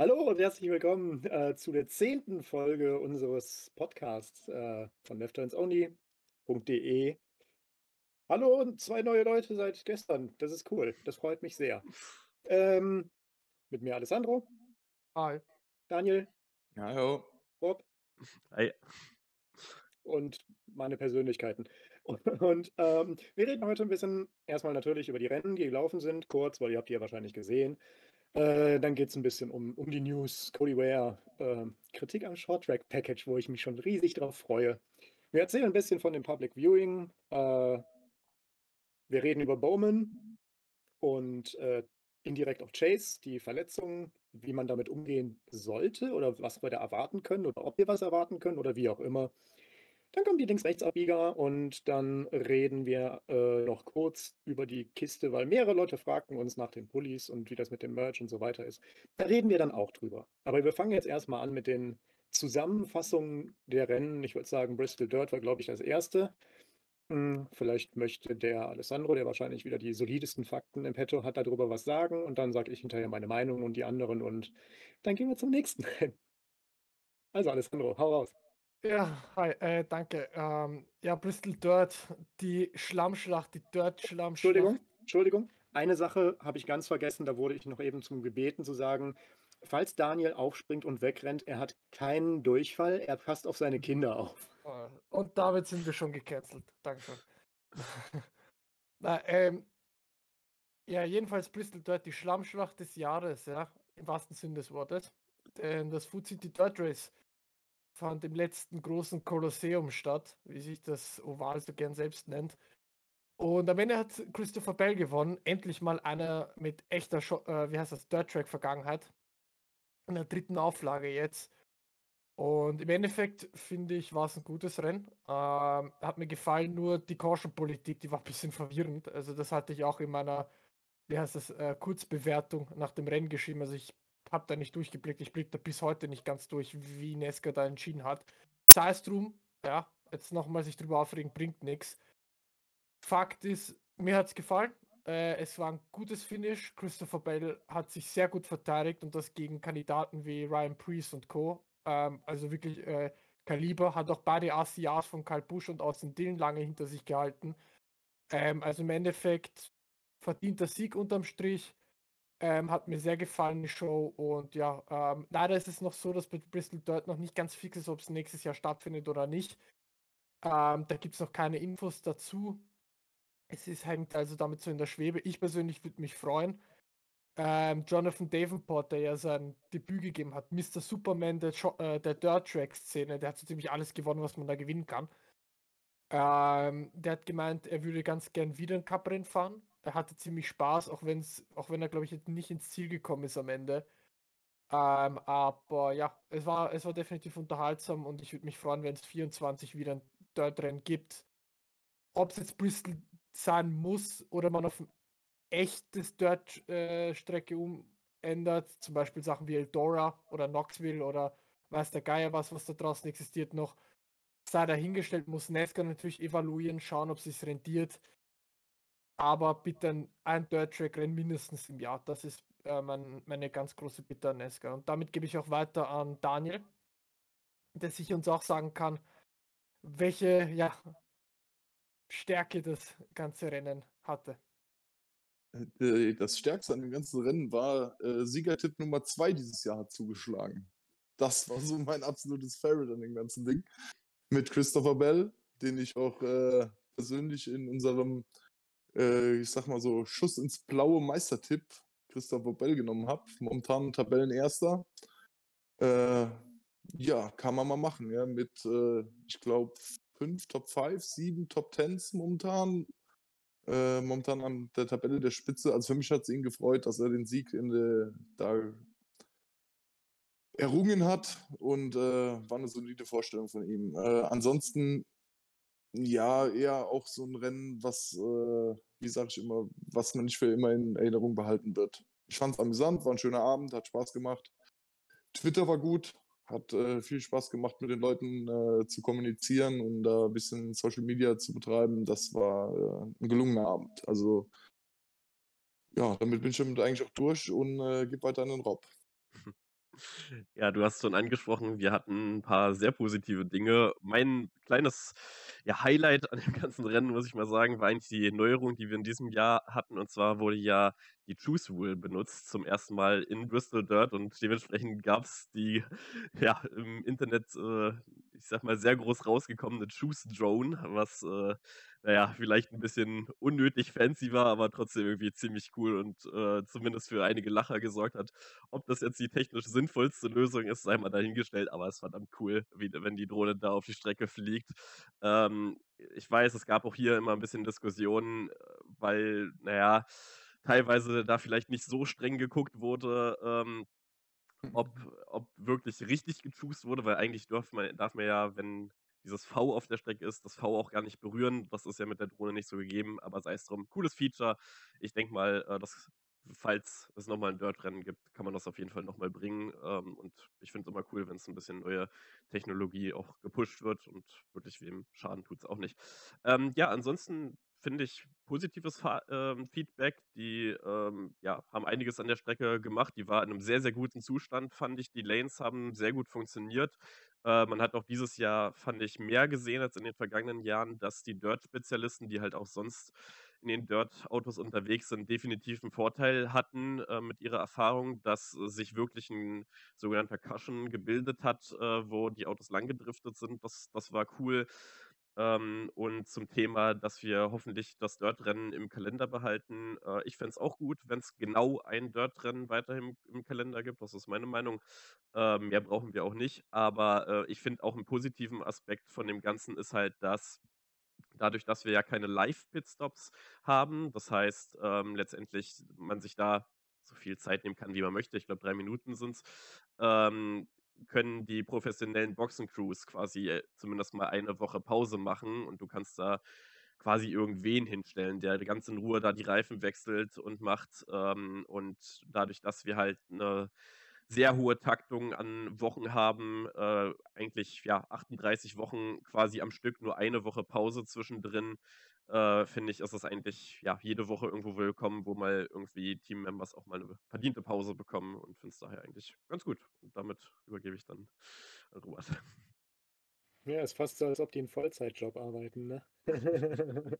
Hallo und herzlich willkommen äh, zu der zehnten Folge unseres Podcasts äh, von leftturnsonly.de. Hallo und zwei neue Leute seit gestern. Das ist cool. Das freut mich sehr. Ähm, mit mir Alessandro. Hi. Daniel. Hallo. Rob. Hi. Und meine Persönlichkeiten. Und, und ähm, wir reden heute ein bisschen erstmal natürlich über die Rennen, die gelaufen sind, kurz, weil ihr habt die ja wahrscheinlich gesehen. Äh, dann geht es ein bisschen um, um die News, Cody Ware, äh, Kritik am Short Track Package, wo ich mich schon riesig drauf freue. Wir erzählen ein bisschen von dem Public Viewing. Äh, wir reden über Bowman und äh, indirekt auch Chase, die Verletzungen, wie man damit umgehen sollte oder was wir da erwarten können oder ob wir was erwarten können oder wie auch immer. Dann kommen die Links-Rechts-Abbieger und dann reden wir äh, noch kurz über die Kiste, weil mehrere Leute fragten uns nach den Pullis und wie das mit dem Merch und so weiter ist. Da reden wir dann auch drüber. Aber wir fangen jetzt erstmal an mit den Zusammenfassungen der Rennen. Ich würde sagen, Bristol Dirt war, glaube ich, das erste. Hm, vielleicht möchte der Alessandro, der wahrscheinlich wieder die solidesten Fakten im Petto hat, darüber was sagen und dann sage ich hinterher meine Meinung und die anderen und dann gehen wir zum nächsten Rennen. Also Alessandro, hau raus. Ja, hi, äh, danke. Ähm, ja, Bristol Dirt, die Schlammschlacht, die Dirt-Schlammschlacht. Entschuldigung, Entschuldigung. Eine Sache habe ich ganz vergessen, da wurde ich noch eben zum gebeten zu sagen, falls Daniel aufspringt und wegrennt, er hat keinen Durchfall, er passt auf seine Kinder auf. Äh, und damit sind wir schon gecancelt. Dankeschön. Na, ähm, ja, jedenfalls Bristol Dirt, die Schlammschlacht des Jahres, ja, im wahrsten Sinne des Wortes. Denn das Food City Dirt Race fand im letzten großen Kolosseum statt, wie sich das Oval so gern selbst nennt. Und am Ende hat Christopher Bell gewonnen. Endlich mal einer mit echter, Scho äh, wie heißt das, Dirt Track Vergangenheit. In der dritten Auflage jetzt. Und im Endeffekt finde ich, war es ein gutes Rennen. Ähm, hat mir gefallen, nur die Caution-Politik, die war ein bisschen verwirrend. Also, das hatte ich auch in meiner, wie heißt das, äh, Kurzbewertung nach dem Rennen geschrieben. Also, ich habe da nicht durchgeblickt. Ich blicke da bis heute nicht ganz durch, wie Nesca da entschieden hat. Sei es drum, ja, jetzt nochmal sich drüber aufregen, bringt nichts. Fakt ist, mir hat es gefallen. Äh, es war ein gutes Finish. Christopher Bell hat sich sehr gut verteidigt und das gegen Kandidaten wie Ryan Priest und Co. Ähm, also wirklich äh, Kaliber. Hat auch beide ACAs von Karl Busch und Austin Dillon lange hinter sich gehalten. Ähm, also im Endeffekt verdient der Sieg unterm Strich. Ähm, hat mir sehr gefallen, die Show. Und ja, ähm, leider ist es noch so, dass bei Bristol Dirt noch nicht ganz fix ist, ob es nächstes Jahr stattfindet oder nicht. Ähm, da gibt es noch keine Infos dazu. Es ist hängt also damit so in der Schwebe. Ich persönlich würde mich freuen. Ähm, Jonathan Davenport, der ja sein Debüt gegeben hat, Mr. Superman der, äh, der Dirt Track-Szene, der hat so ziemlich alles gewonnen, was man da gewinnen kann. Ähm, der hat gemeint, er würde ganz gern wieder ein Cup-Rennen fahren er hatte ziemlich Spaß, auch, wenn's, auch wenn er, glaube ich, nicht ins Ziel gekommen ist am Ende. Ähm, aber ja, es war, es war definitiv unterhaltsam und ich würde mich freuen, wenn es 24 wieder ein Dirt-Rennen gibt. Ob es jetzt Bristol sein muss oder man auf ein echtes Dirt-Strecke äh, umändert, zum Beispiel Sachen wie Eldora oder Knoxville oder weiß der Geier was, was da draußen existiert noch, sei dahingestellt, muss Nesca natürlich evaluieren, schauen, ob es sich rentiert aber bitte ein, ein Dirt-Track-Rennen mindestens im Jahr. Das ist äh, mein, meine ganz große Bitte an Nesca. Und damit gebe ich auch weiter an Daniel, der sich uns auch sagen kann, welche ja, Stärke das ganze Rennen hatte. Äh, das Stärkste an dem ganzen Rennen war, äh, Siegertipp Nummer 2 dieses Jahr hat zugeschlagen. Das war so mein absolutes Favorite an dem ganzen Ding. Mit Christopher Bell, den ich auch äh, persönlich in unserem äh, ich sag mal so, Schuss ins blaue Meistertipp Christopher Bell genommen habe. Momentan Tabellenerster. Äh, ja, kann man mal machen, ja, mit, äh, ich glaube, fünf Top 5, sieben Top 10s momentan. Äh, momentan an der Tabelle der Spitze. Also für mich hat es ihn gefreut, dass er den Sieg in der, da errungen hat und äh, war eine solide Vorstellung von ihm. Äh, ansonsten ja, eher auch so ein Rennen, was, äh, wie sage ich immer, was man nicht für immer in Erinnerung behalten wird. Ich fand es amüsant, war ein schöner Abend, hat Spaß gemacht. Twitter war gut, hat äh, viel Spaß gemacht, mit den Leuten äh, zu kommunizieren und da ein bisschen Social Media zu betreiben. Das war äh, ein gelungener Abend. Also, ja, damit bin ich damit eigentlich auch durch und äh, gebe weiter an den Rob. Ja, du hast schon angesprochen, wir hatten ein paar sehr positive Dinge. Mein kleines, ja, Highlight an dem ganzen Rennen, muss ich mal sagen, war eigentlich die Neuerung, die wir in diesem Jahr hatten. Und zwar wurde ja die Choose Rule benutzt zum ersten Mal in Bristol Dirt und dementsprechend gab es die, ja, im Internet, äh, ich sag mal, sehr groß rausgekommene Choose Drone, was, äh, naja, vielleicht ein bisschen unnötig fancy war, aber trotzdem irgendwie ziemlich cool und äh, zumindest für einige Lacher gesorgt hat. Ob das jetzt die technisch sinnvollste Lösung ist, sei mal dahingestellt, aber es ist verdammt cool, wie, wenn die Drohne da auf die Strecke fliegt. Ähm, ich weiß, es gab auch hier immer ein bisschen Diskussionen, äh, weil, naja, teilweise da vielleicht nicht so streng geguckt wurde, ähm, ob, ob wirklich richtig gechoost wurde, weil eigentlich darf man, darf man ja, wenn dieses V auf der Strecke ist, das V auch gar nicht berühren. Das ist ja mit der Drohne nicht so gegeben, aber sei es drum. Cooles Feature. Ich denke mal, äh, das falls es nochmal ein Dirt-Rennen gibt, kann man das auf jeden Fall nochmal bringen. Ähm, und ich finde es immer cool, wenn es ein bisschen neue Technologie auch gepusht wird und wirklich wem Schaden tut es auch nicht. Ähm, ja, ansonsten finde ich positives Fa ähm, Feedback. Die ähm, ja, haben einiges an der Strecke gemacht. Die war in einem sehr, sehr guten Zustand, fand ich. Die Lanes haben sehr gut funktioniert. Äh, man hat auch dieses Jahr, fand ich, mehr gesehen als in den vergangenen Jahren, dass die Dirt-Spezialisten, die halt auch sonst in den Dirt-Autos unterwegs sind, definitiv einen Vorteil hatten äh, mit ihrer Erfahrung, dass äh, sich wirklich ein sogenannter Cushion gebildet hat, äh, wo die Autos lang gedriftet sind. Das, das war cool. Ähm, und zum Thema, dass wir hoffentlich das Dirt-Rennen im Kalender behalten. Äh, ich fände es auch gut, wenn es genau ein Dirt-Rennen weiterhin im Kalender gibt. Das ist meine Meinung. Äh, mehr brauchen wir auch nicht. Aber äh, ich finde auch einen positiven Aspekt von dem Ganzen ist halt, dass dadurch, dass wir ja keine Live-Pitstops haben, das heißt ähm, letztendlich man sich da so viel Zeit nehmen kann, wie man möchte. Ich glaube, drei Minuten sind es. Ähm, können die professionellen Boxencrews quasi äh, zumindest mal eine Woche Pause machen und du kannst da quasi irgendwen hinstellen, der ganz in Ruhe da die Reifen wechselt und macht. Ähm, und dadurch, dass wir halt eine sehr hohe Taktung an Wochen haben, äh, eigentlich ja 38 Wochen quasi am Stück, nur eine Woche Pause zwischendrin, äh, finde ich, ist es eigentlich ja jede Woche irgendwo willkommen, wo mal irgendwie Teammembers auch mal eine verdiente Pause bekommen und finde es daher eigentlich ganz gut. Und damit übergebe ich dann Robert. Ja, ist fast so, als ob die einen Vollzeitjob arbeiten, ne?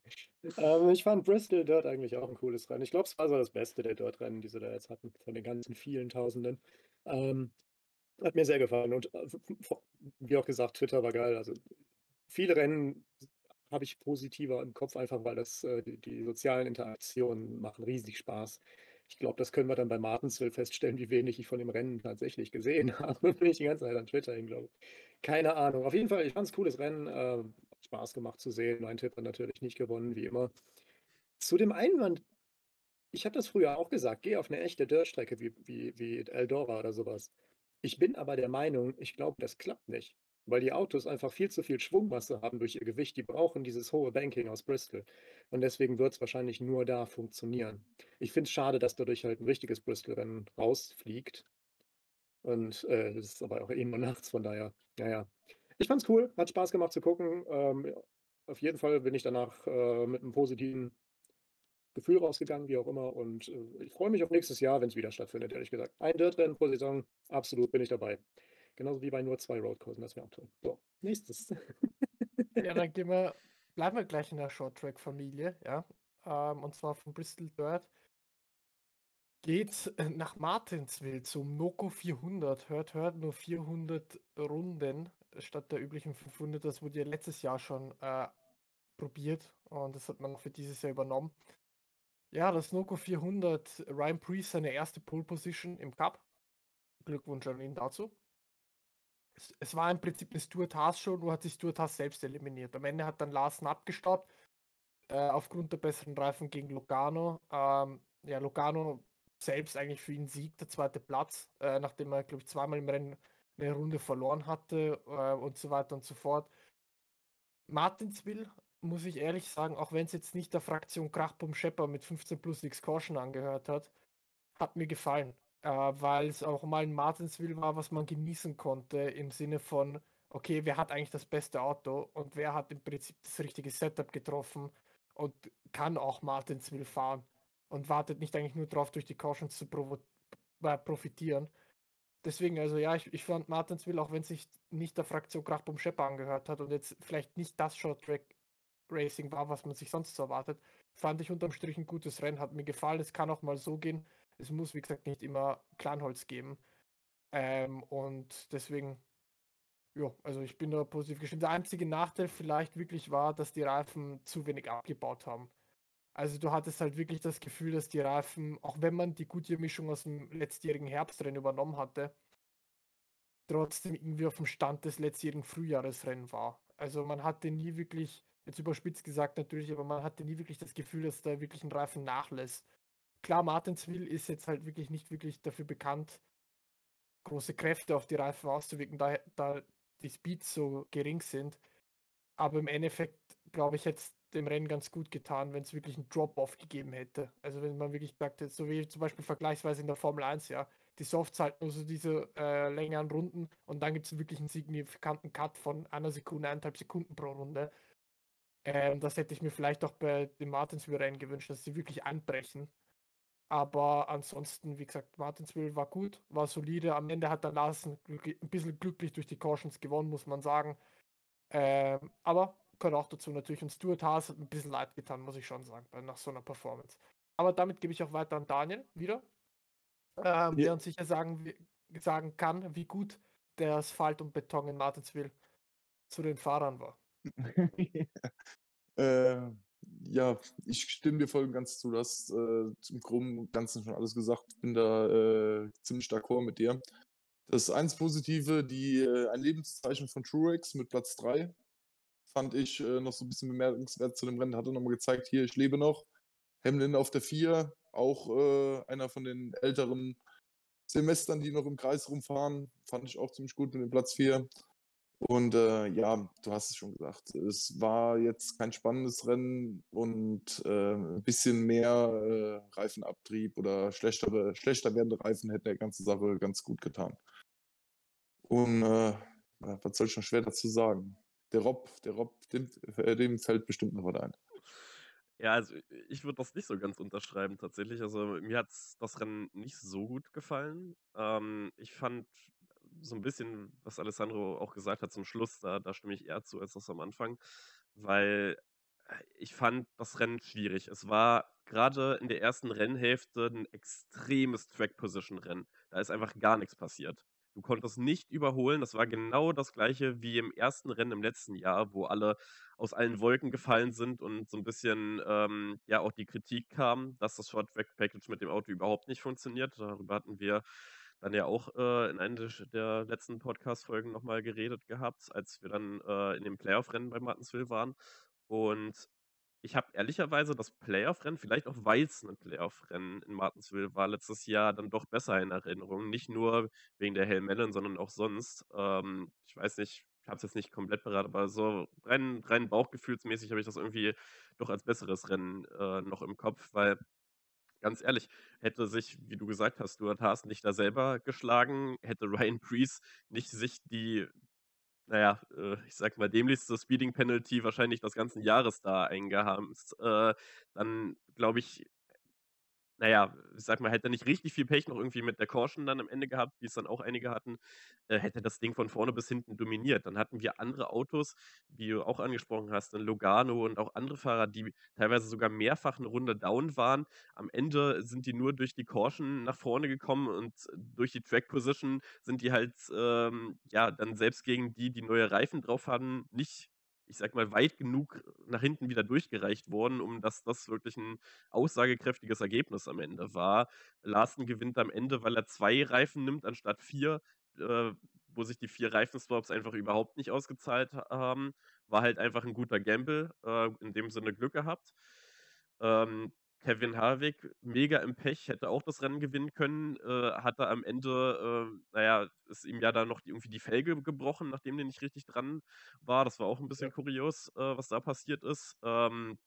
ähm, ich fand Bristol Dirt eigentlich auch ein cooles Rennen. Ich glaube, es war so das Beste der Dirt-Rennen, die sie da jetzt hatten, von den ganzen vielen Tausenden. Ähm, hat mir sehr gefallen und äh, wie auch gesagt, Twitter war geil. Also viele Rennen habe ich positiver im Kopf, einfach weil das äh, die, die sozialen Interaktionen machen riesig Spaß. Ich glaube, das können wir dann bei Martinsville feststellen, wie wenig ich von dem Rennen tatsächlich gesehen habe, wenn ich die ganze Zeit an Twitter glaube. Keine Ahnung. Auf jeden Fall, ich fand es cooles Rennen. Äh, Spaß gemacht zu sehen. Mein Tipp hat natürlich nicht gewonnen, wie immer. Zu dem Einwand, ich habe das früher auch gesagt, geh auf eine echte Dirtstrecke wie, wie, wie Eldora oder sowas. Ich bin aber der Meinung, ich glaube, das klappt nicht, weil die Autos einfach viel zu viel Schwungmasse haben durch ihr Gewicht. Die brauchen dieses hohe Banking aus Bristol. Und deswegen wird es wahrscheinlich nur da funktionieren. Ich finde es schade, dass dadurch halt ein richtiges Bristol-Rennen rausfliegt. Und äh, das ist aber auch eh nur nachts, von daher, naja. Ich fand's cool, hat Spaß gemacht zu gucken. Ähm, auf jeden Fall bin ich danach äh, mit einem positiven Gefühl rausgegangen, wie auch immer. Und äh, ich freue mich auf nächstes Jahr, wenn es wieder stattfindet, ehrlich gesagt. Ein Dirt-Rennen pro Saison, absolut bin ich dabei. Genauso wie bei nur zwei Roadcoursen, das wäre auch toll. So, nächstes. Ja, dann gehen wir, bleiben wir gleich in der Short-Track-Familie, ja. Ähm, und zwar von Bristol Dirt geht nach Martinsville zum Noco 400. Hört, hört, nur 400 Runden statt der üblichen 500. Das wurde ja letztes Jahr schon äh, probiert und das hat man für dieses Jahr übernommen. Ja, das Noco 400, Ryan Priest seine erste Pole Position im Cup. Glückwunsch an ihn dazu. Es, es war im Prinzip eine Stuart Haas Show, nur hat sich Stuart Haas selbst eliminiert. Am Ende hat dann Larsen abgestaubt, äh, aufgrund der besseren Reifen gegen Logano. Ähm, ja, Logano selbst eigentlich für ihn Sieg, der zweite Platz, äh, nachdem er, glaube ich, zweimal im Rennen eine Runde verloren hatte äh, und so weiter und so fort. Martinsville muss ich ehrlich sagen, auch wenn es jetzt nicht der Fraktion Krachbum Schepper mit 15 plus X Caution angehört hat, hat mir gefallen, äh, weil es auch mal ein Martinsville war, was man genießen konnte im Sinne von, okay, wer hat eigentlich das beste Auto und wer hat im Prinzip das richtige Setup getroffen und kann auch Martinsville fahren und wartet nicht eigentlich nur darauf, durch die Cautions zu äh, profitieren. deswegen, also ja, ich, ich fand Martinsville, auch wenn sich nicht der Fraktion Krachbum Schepper angehört hat und jetzt vielleicht nicht das Short Track Racing war, was man sich sonst so erwartet, fand ich unterm Strich ein gutes Rennen, hat mir gefallen. Es kann auch mal so gehen. Es muss, wie gesagt, nicht immer Kleinholz geben. Ähm, und deswegen, ja, also ich bin da positiv gestimmt. Der einzige Nachteil vielleicht wirklich war, dass die Reifen zu wenig abgebaut haben. Also du hattest halt wirklich das Gefühl, dass die Reifen, auch wenn man die Goodyear-Mischung aus dem letztjährigen Herbstrennen übernommen hatte, trotzdem irgendwie auf dem Stand des letztjährigen Frühjahresrennen war. Also man hatte nie wirklich, jetzt überspitzt gesagt natürlich, aber man hatte nie wirklich das Gefühl, dass da wirklich ein Reifen nachlässt. Klar, Martinsville ist jetzt halt wirklich nicht wirklich dafür bekannt, große Kräfte auf die Reifen auszuwirken, da, da die Speeds so gering sind. Aber im Endeffekt, glaube ich, hätte es dem Rennen ganz gut getan, wenn es wirklich einen Drop-Off gegeben hätte. Also wenn man wirklich sagt, so wie zum Beispiel vergleichsweise in der Formel 1, ja, die Softs halt nur so diese äh, längeren Runden und dann gibt es wirklich einen signifikanten Cut von einer Sekunde, eineinhalb Sekunden pro Runde. Ähm, das hätte ich mir vielleicht auch bei dem Martinsville-Rennen gewünscht, dass sie wirklich anbrechen. Aber ansonsten, wie gesagt, Martinsville war gut, war solide. Am Ende hat der Larsen ein bisschen glücklich durch die Cautions gewonnen, muss man sagen. Ähm, aber gehört auch dazu natürlich. Und Stuart Haas hat ein bisschen leid getan, muss ich schon sagen, nach so einer Performance. Aber damit gebe ich auch weiter an Daniel wieder, ähm, ja. der uns sicher sagen, sagen kann, wie gut der Asphalt und Beton in Martinsville zu den Fahrern war. äh, ja, ich stimme dir voll und ganz zu. Du hast äh, zum Groben und Ganzen schon alles gesagt. Ich bin da äh, ziemlich d'accord mit dir. Das eins Positive, die, äh, ein Lebenszeichen von Truex mit Platz 3, fand ich äh, noch so ein bisschen bemerkenswert zu dem Rennen. Hat er nochmal gezeigt, hier, ich lebe noch. Hamlin auf der 4, auch äh, einer von den älteren Semestern, die noch im Kreis rumfahren. Fand ich auch ziemlich gut mit dem Platz 4. Und äh, ja, du hast es schon gesagt, es war jetzt kein spannendes Rennen und äh, ein bisschen mehr äh, Reifenabtrieb oder schlechtere, schlechter werdende Reifen hätten der ganzen Sache ganz gut getan. Und äh, was soll ich noch schwer dazu sagen? Der Rob, der Rob, dem, äh, dem fällt bestimmt noch was ein. Ja, also ich würde das nicht so ganz unterschreiben tatsächlich. Also mir hat das Rennen nicht so gut gefallen. Ähm, ich fand so ein bisschen, was Alessandro auch gesagt hat zum Schluss, da, da stimme ich eher zu als das am Anfang, weil äh, ich fand das Rennen schwierig. Es war gerade in der ersten Rennhälfte ein extremes Track-Position-Rennen. Da ist einfach gar nichts passiert. Du konntest nicht überholen. Das war genau das gleiche wie im ersten Rennen im letzten Jahr, wo alle aus allen Wolken gefallen sind und so ein bisschen ähm, ja auch die Kritik kam, dass das Short Track Package mit dem Auto überhaupt nicht funktioniert. Darüber hatten wir dann ja auch äh, in einer der letzten Podcast-Folgen nochmal geredet gehabt, als wir dann äh, in dem Playoff-Rennen bei Martinsville waren. Und ich habe ehrlicherweise das Playoff-Rennen, vielleicht auch weil es ein Playoff-Rennen in Martinsville war, letztes Jahr dann doch besser in Erinnerung. Nicht nur wegen der Hail Melon, sondern auch sonst. Ähm, ich weiß nicht, ich habe es jetzt nicht komplett beraten, aber so rein, rein bauchgefühlsmäßig habe ich das irgendwie doch als besseres Rennen äh, noch im Kopf, weil ganz ehrlich, hätte sich, wie du gesagt hast, Stuart Haas nicht da selber geschlagen, hätte Ryan Priest nicht sich die, naja, äh, ich sag mal, dämlichste Speeding Penalty wahrscheinlich des ganzen Jahres da eingehamst, äh, dann glaube ich, naja, ich sag mal, hätte er nicht richtig viel Pech noch irgendwie mit der Caution dann am Ende gehabt, wie es dann auch einige hatten, äh, hätte das Ding von vorne bis hinten dominiert. Dann hatten wir andere Autos, wie du auch angesprochen hast, in Logano und auch andere Fahrer, die teilweise sogar mehrfach eine Runde down waren. Am Ende sind die nur durch die Caution nach vorne gekommen und durch die Track Position sind die halt, ähm, ja, dann selbst gegen die, die neue Reifen drauf hatten, nicht ich sag mal, weit genug nach hinten wieder durchgereicht worden, um dass das wirklich ein aussagekräftiges Ergebnis am Ende war. Larsen gewinnt am Ende, weil er zwei Reifen nimmt anstatt vier, äh, wo sich die vier Reifenswaps einfach überhaupt nicht ausgezahlt haben. War halt einfach ein guter Gamble, äh, in dem Sinne Glück gehabt. Ähm, Kevin Harvick, mega im Pech, hätte auch das Rennen gewinnen können, äh, hatte am Ende, äh, naja, ist ihm ja da noch die, irgendwie die Felge gebrochen, nachdem der nicht richtig dran war. Das war auch ein bisschen ja. kurios, äh, was da passiert ist. Ähm,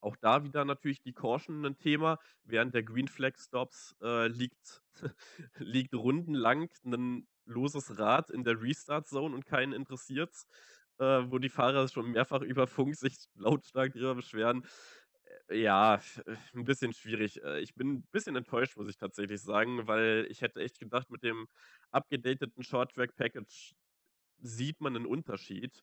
auch da wieder natürlich die Caution ein Thema. Während der Green Flag Stops äh, liegt, liegt rundenlang ein loses Rad in der Restart Zone und keinen interessiert's, äh, wo die Fahrer schon mehrfach über Funk sich lautstark darüber beschweren Ja, f äh, 'n bisschen schwierig. Äh, ich bin 'n bisschen enttäuscht, muss ich tatsächlich sagen, weil ich hätte echt gedacht, mit dem abgedateten Short Track Package sieht man 'nen Unterschied.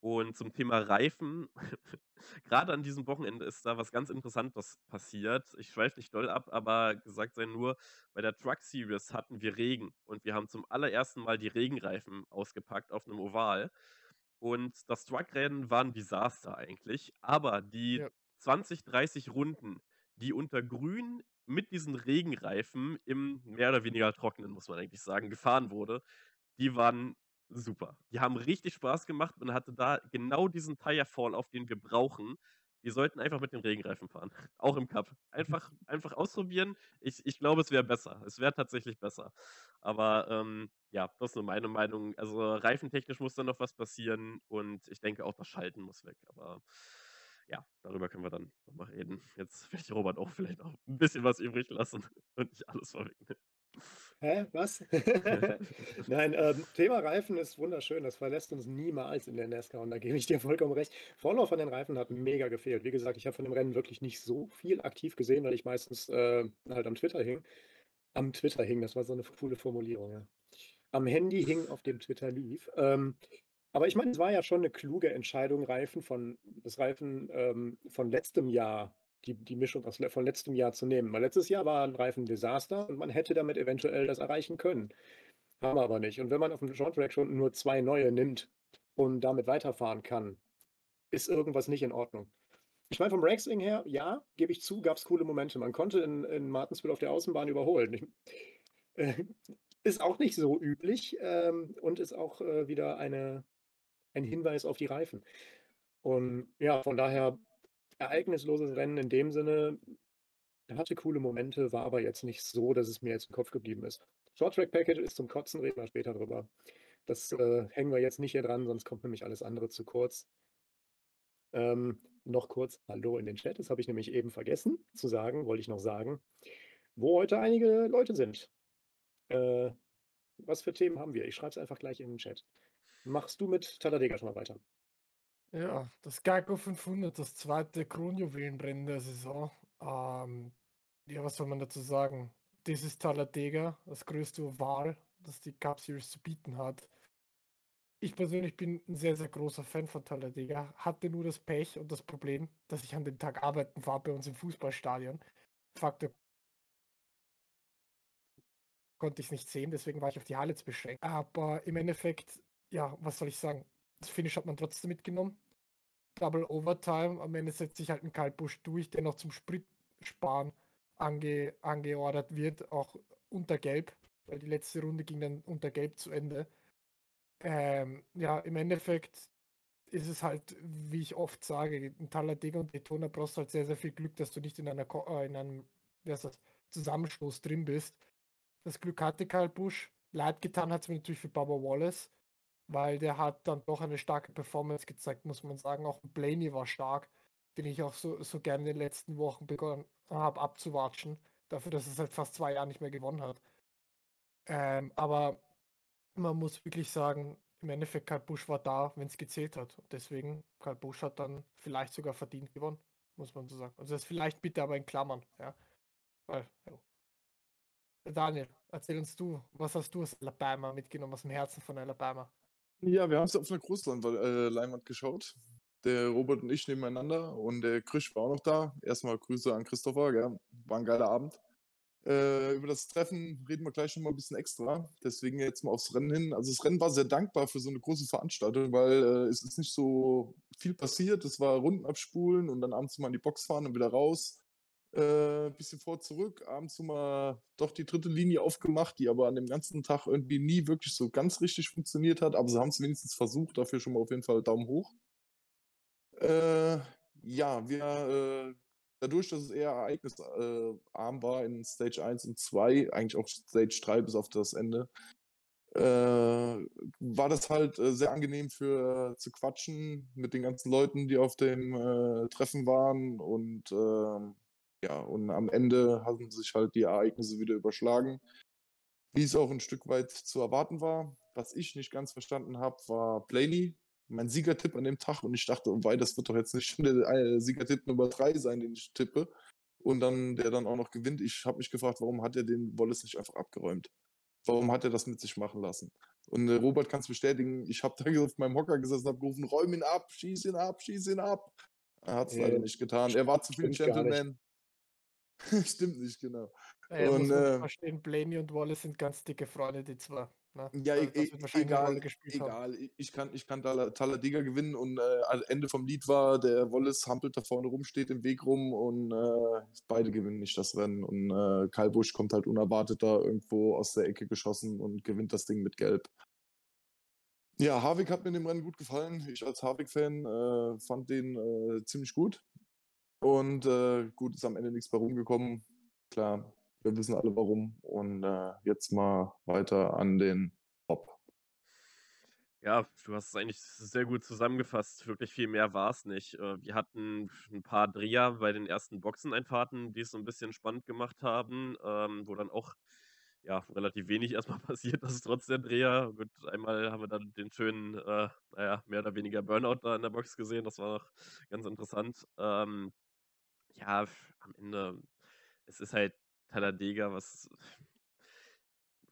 Und zum Thema Reifen, grade an diesem Wochenende ist da was ganz Interessantes passiert. Ich schweife nicht doll ab, aber gesagt sei nur, bei der Truck Series hatten wir Regen und wir haben zum allerersten Mal die Regenreifen ausgepackt auf 'nem Oval. Und das Truckrennen war 'n Desaster eigentlich, aber die Ja. 20, 30 Runden, die unter Grün mit diesen Regenreifen im mehr oder weniger Trockenen, muss man eigentlich sagen, gefahren wurde, die waren super. Die haben richtig Spaß gemacht. Man hatte da genau diesen Tire Fall, auf den wir brauchen. Wir sollten einfach mit den Regenreifen fahren, auch im Cup. Einfach einfach ausprobieren. Ich ich glaube, es wäre besser. Es wäre tatsächlich besser. Aber, ähm, ja, das ist nur meine Meinung. Also, reifentechnisch muss da noch was passieren und ich denke auch, das Schalten muss weg. Aber ja, darüber können wir dann noch mal reden. Jetzt ich Robert auch vielleicht noch 'n bisschen was übrig lassen und nicht alles vorwegnehmen. Hä, was? Nein, ähm, Thema Reifen ist wunderschön. Das verlässt uns niemals in der NASCAR und da gebe ich dir vollkommen recht. Vorlauf von den Reifen hat mega gefehlt. Wie gesagt, ich habe von dem Rennen wirklich nicht so viel aktiv gesehen, weil ich meistens, äh, halt am Twitter hing. Am Twitter hing, das war so 'ne coole Formulierung, ja. Am Handy hing, auf dem Twitter lief. Ähm, aber ich meine, es war ja schon 'ne kluge Entscheidung, Reifen von das Reifen, ähm, von letztem Jahr die die Mischung aus von letztem Jahr zu nehmen. Weil letztes Jahr waren Reifen 'n Desaster und man hätte damit eventuell das erreichen können. Haben wir aber nicht. Und wenn man auf'm Short Track schon nur 2 neue nimmt und damit weiterfahren kann, ist irgendwas nicht in Ordnung. Ich meine, vom Racing her, ja, gebe ich zu, gab's coole Momente. Man konnte in in Martinsville auf der Außenbahn überholen. Ich äh, ist auch nicht so üblich, ähm, und ist auch, äh, wieder eine ein Hinweis auf die Reifen. Und ja, von daher ereignisloses Rennen in dem Sinne, hatte coole Momente, war aber jetzt nicht so, dass es mir jetzt im Kopf geblieben ist. Short Track Package ist zum Kotzen, reden wir später drüber. Das, äh, hängen wir jetzt nicht hier dran, sonst kommt nämlich alles andere zu kurz. Ähm, noch kurz Hallo in den Chat. Das habe ich nämlich eben vergessen zu sagen, wollte ich noch sagen, wo heute einige Leute sind. Äh, was für Themen haben wir? Ich schreibe es einfach gleich in den Chat. Machst du mit Talladega schon mal weiter? Ja, das Geico 500, das zweite Kronjuwelenrennen der Saison. Ähm, ja, was soll man dazu sagen? Das ist Talladega, das größte Oval, das die Cup Series zu bieten hat. Ich persönlich bin 'n sehr, sehr großer Fan von Talladega, hatte nur das Pech und das Problem, dass ich an dem Tag arbeiten war bei uns im Fußballstadion. Faktor konnte ich's nicht sehen, deswegen war ich auf die Highlights beschränkt. Aber im Endeffekt, ja, was soll ich sagen? Das Finish hat man trotzdem mitgenommen. Double Overtime, am Ende setzt sich halt 'n Kyle Busch durch, der noch zum Spritsparen ange angeordert wird, auch unter Gelb, weil die letzte Runde ging dann unter Gelb zu Ende. Ähm, ja, im Endeffekt ist es halt, wie ich oft sage, in Talladega und Daytona brauchst halt sehr, sehr viel Glück, dass du nicht in einer äh, in einem, wie heißt das, Zusammenstoß drin bist. Das Glück hatte Kyle Busch. Leid getan hat's mir natürlich für Bubba Wallace, weil der hat dann doch eine starke Performance gezeigt, muss man sagen. Auch Blaney war stark, den ich auch so so gerne in den letzten Wochen begonnen habe abzuwatchen, dafür, dass er seit fast 2 Jahren nicht mehr gewonnen hat. Ähm, aber man muss wirklich sagen, im Endeffekt Kyle Busch war da, wenn's gezählt hat. Und deswegen, Kyle Busch hat dann vielleicht sogar verdient gewonnen, muss man so sagen. Also, das vielleicht bitte aber in Klammern, ja. Weil, ja. Daniel, erzähl uns du, was hast du aus Alabama mitgenommen, aus'm Herzen von Alabama? Ja, wir haben's auf 'ner Großleinwa äh, geschaut. Der Robert und ich nebeneinander und der Krisch war auch noch da. Erst mal Grüße an Christopher, gell? War 'n geiler Abend. Äh, über das Treffen reden wir gleich noch mal 'n bisschen extra. Deswegen jetzt mal aufs Rennen hin. Also, das Rennen war sehr dankbar für so 'ne große Veranstaltung, weil, äh, es ist nicht so viel passiert. Es war Runden abspulen und dann abends mal in die Box fahren und wieder raus. Äh, bisschen vor, zurück, abends mal doch die 3. Linie aufgemacht, die aber an dem ganzen Tag irgendwie nie wirklich so ganz richtig funktioniert hat, aber sie haben's wenigstens versucht, dafür schon mal auf jeden Fall Daumen hoch. Äh, ja, wir, äh dadurch, dass es eher ereignis äh, arm war in Stage 1 und 2, eigentlich auch Stage 3 bis auf das Ende, äh, war das halt, äh, sehr angenehm für zu quatschen mit den ganzen Leuten, die auf dem, Treffen waren und, ähm, ja, und am Ende haben sich halt die Ereignisse wieder überschlagen, wie's auch 'n Stück weit zu erwarten war. Was ich nicht ganz verstanden habe, war Blaney. mein Siegertipp an dem Tag und ich dachte, oh wei, das wird doch jetzt nicht schon der äh, Siegertipp Nummer 3 sein, den ich tippe. Und dann, der dann auch noch gewinnt. Ich habe mich gefragt, warum hat er den Wallace nicht einfach abgeräumt? Warum hat er das mit sich machen lassen? Und äh, Robert kann es bestätigen, ich habe da auf meinem Hocker gesessen und habe gerufen, räum ihn ab, schieß ihn ab, schieß ihn ab. Er hat es Nee, leider nicht getan. Er war zu viel. Gentleman. Stimmt nicht, genau. Äh, muss Und, man äh, verstehen, Blaney und Wallace sind ganz dicke Freunde, die zwei. Ne? Ja, Also e e egal, haben. egal. Ich kann, ich kann Talladega gewinnen und äh, am Ende vom Lied war, der Wallace hampelt da vorne rum, steht im Weg rum und äh, beide gewinnen nicht das Rennen. Und äh, Kyle Busch kommt halt unerwartet da irgendwo aus der Ecke geschossen und gewinnt das Ding mit Gelb. Ja, Harvick hat mir in dem Rennen gut gefallen. Ich als Harvick-Fan äh, fand den äh, ziemlich gut. Und äh, gut, ist am Ende nichts bei rumgekommen. Klar, wir wissen alle warum. Und äh, jetzt mal weiter an den Top. Ja, du hast es eigentlich sehr gut zusammengefasst. Wirklich viel mehr war es nicht. Äh, Wir hatten ein paar Dreher bei den ersten Boxeneinfahrten, die es so ein bisschen spannend gemacht haben, ähm, wo dann auch ja, relativ wenig erstmal passiert ist, trotz der Dreher. Gut, einmal haben wir dann den schönen, äh, naja, mehr oder weniger Burnout da in der Box gesehen. Das war noch ganz interessant. Ähm, ja, am Ende, es ist halt Talladega, was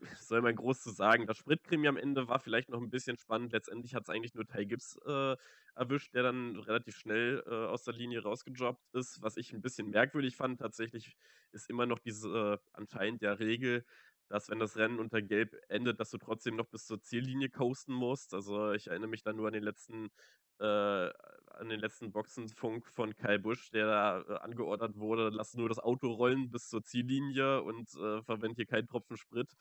soll man groß zu sagen? Das Spritkrimi am Ende war vielleicht noch ein bisschen spannend. Letztendlich hat es eigentlich nur Ty Gibbs äh, erwischt, der dann relativ schnell äh, aus der Linie rausgejobbt ist. Was ich ein bisschen merkwürdig fand, tatsächlich ist immer noch diese äh, anscheinend ja Regel, dass wenn das Rennen unter Gelb endet, dass du trotzdem noch bis zur Ziellinie coasten musst. Also ich erinnere mich dann nur an den letzten äh, an den letzten Boxenfunk von Kyle Busch, der da äh, angeordert wurde, lass nur das Auto rollen bis zur Ziellinie und äh, verwend hier keinen Tropfen Sprit.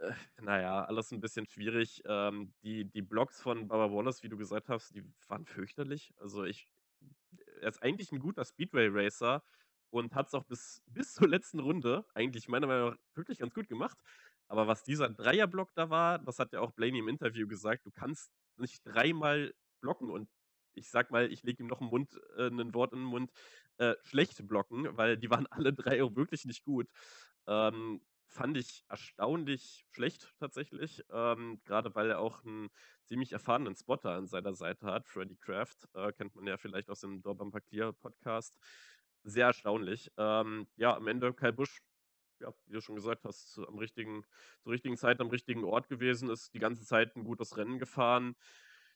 Äh, naja, alles ein bisschen schwierig. Ähm, die, die Blogs von Baba Wallace, wie du gesagt hast, die waren fürchterlich. Also ich, er ist eigentlich ein guter Speedway-Racer und hat es auch bis, bis zur letzten Runde eigentlich meiner Meinung nach wirklich ganz gut gemacht. Aber was dieser Dreierblock da war, das hat ja auch Blaney im Interview gesagt, du kannst nicht dreimal blocken und ich sag mal, ich lege ihm noch ein, Mund, äh, ein Wort in den Mund, äh, schlecht blocken, weil die waren alle drei auch wirklich nicht gut. Ähm, fand ich erstaunlich schlecht tatsächlich, ähm, gerade weil er auch einen ziemlich erfahrenen Spotter an seiner Seite hat, Freddy Kraft, äh, kennt man ja vielleicht aus dem Door Bumper Clear Podcast. Sehr erstaunlich. Ähm, ja, am Ende Kyle Busch, ja, wie du schon gesagt hast, zu, am richtigen, zur richtigen Zeit am richtigen Ort gewesen, ist die ganze Zeit ein gutes Rennen gefahren.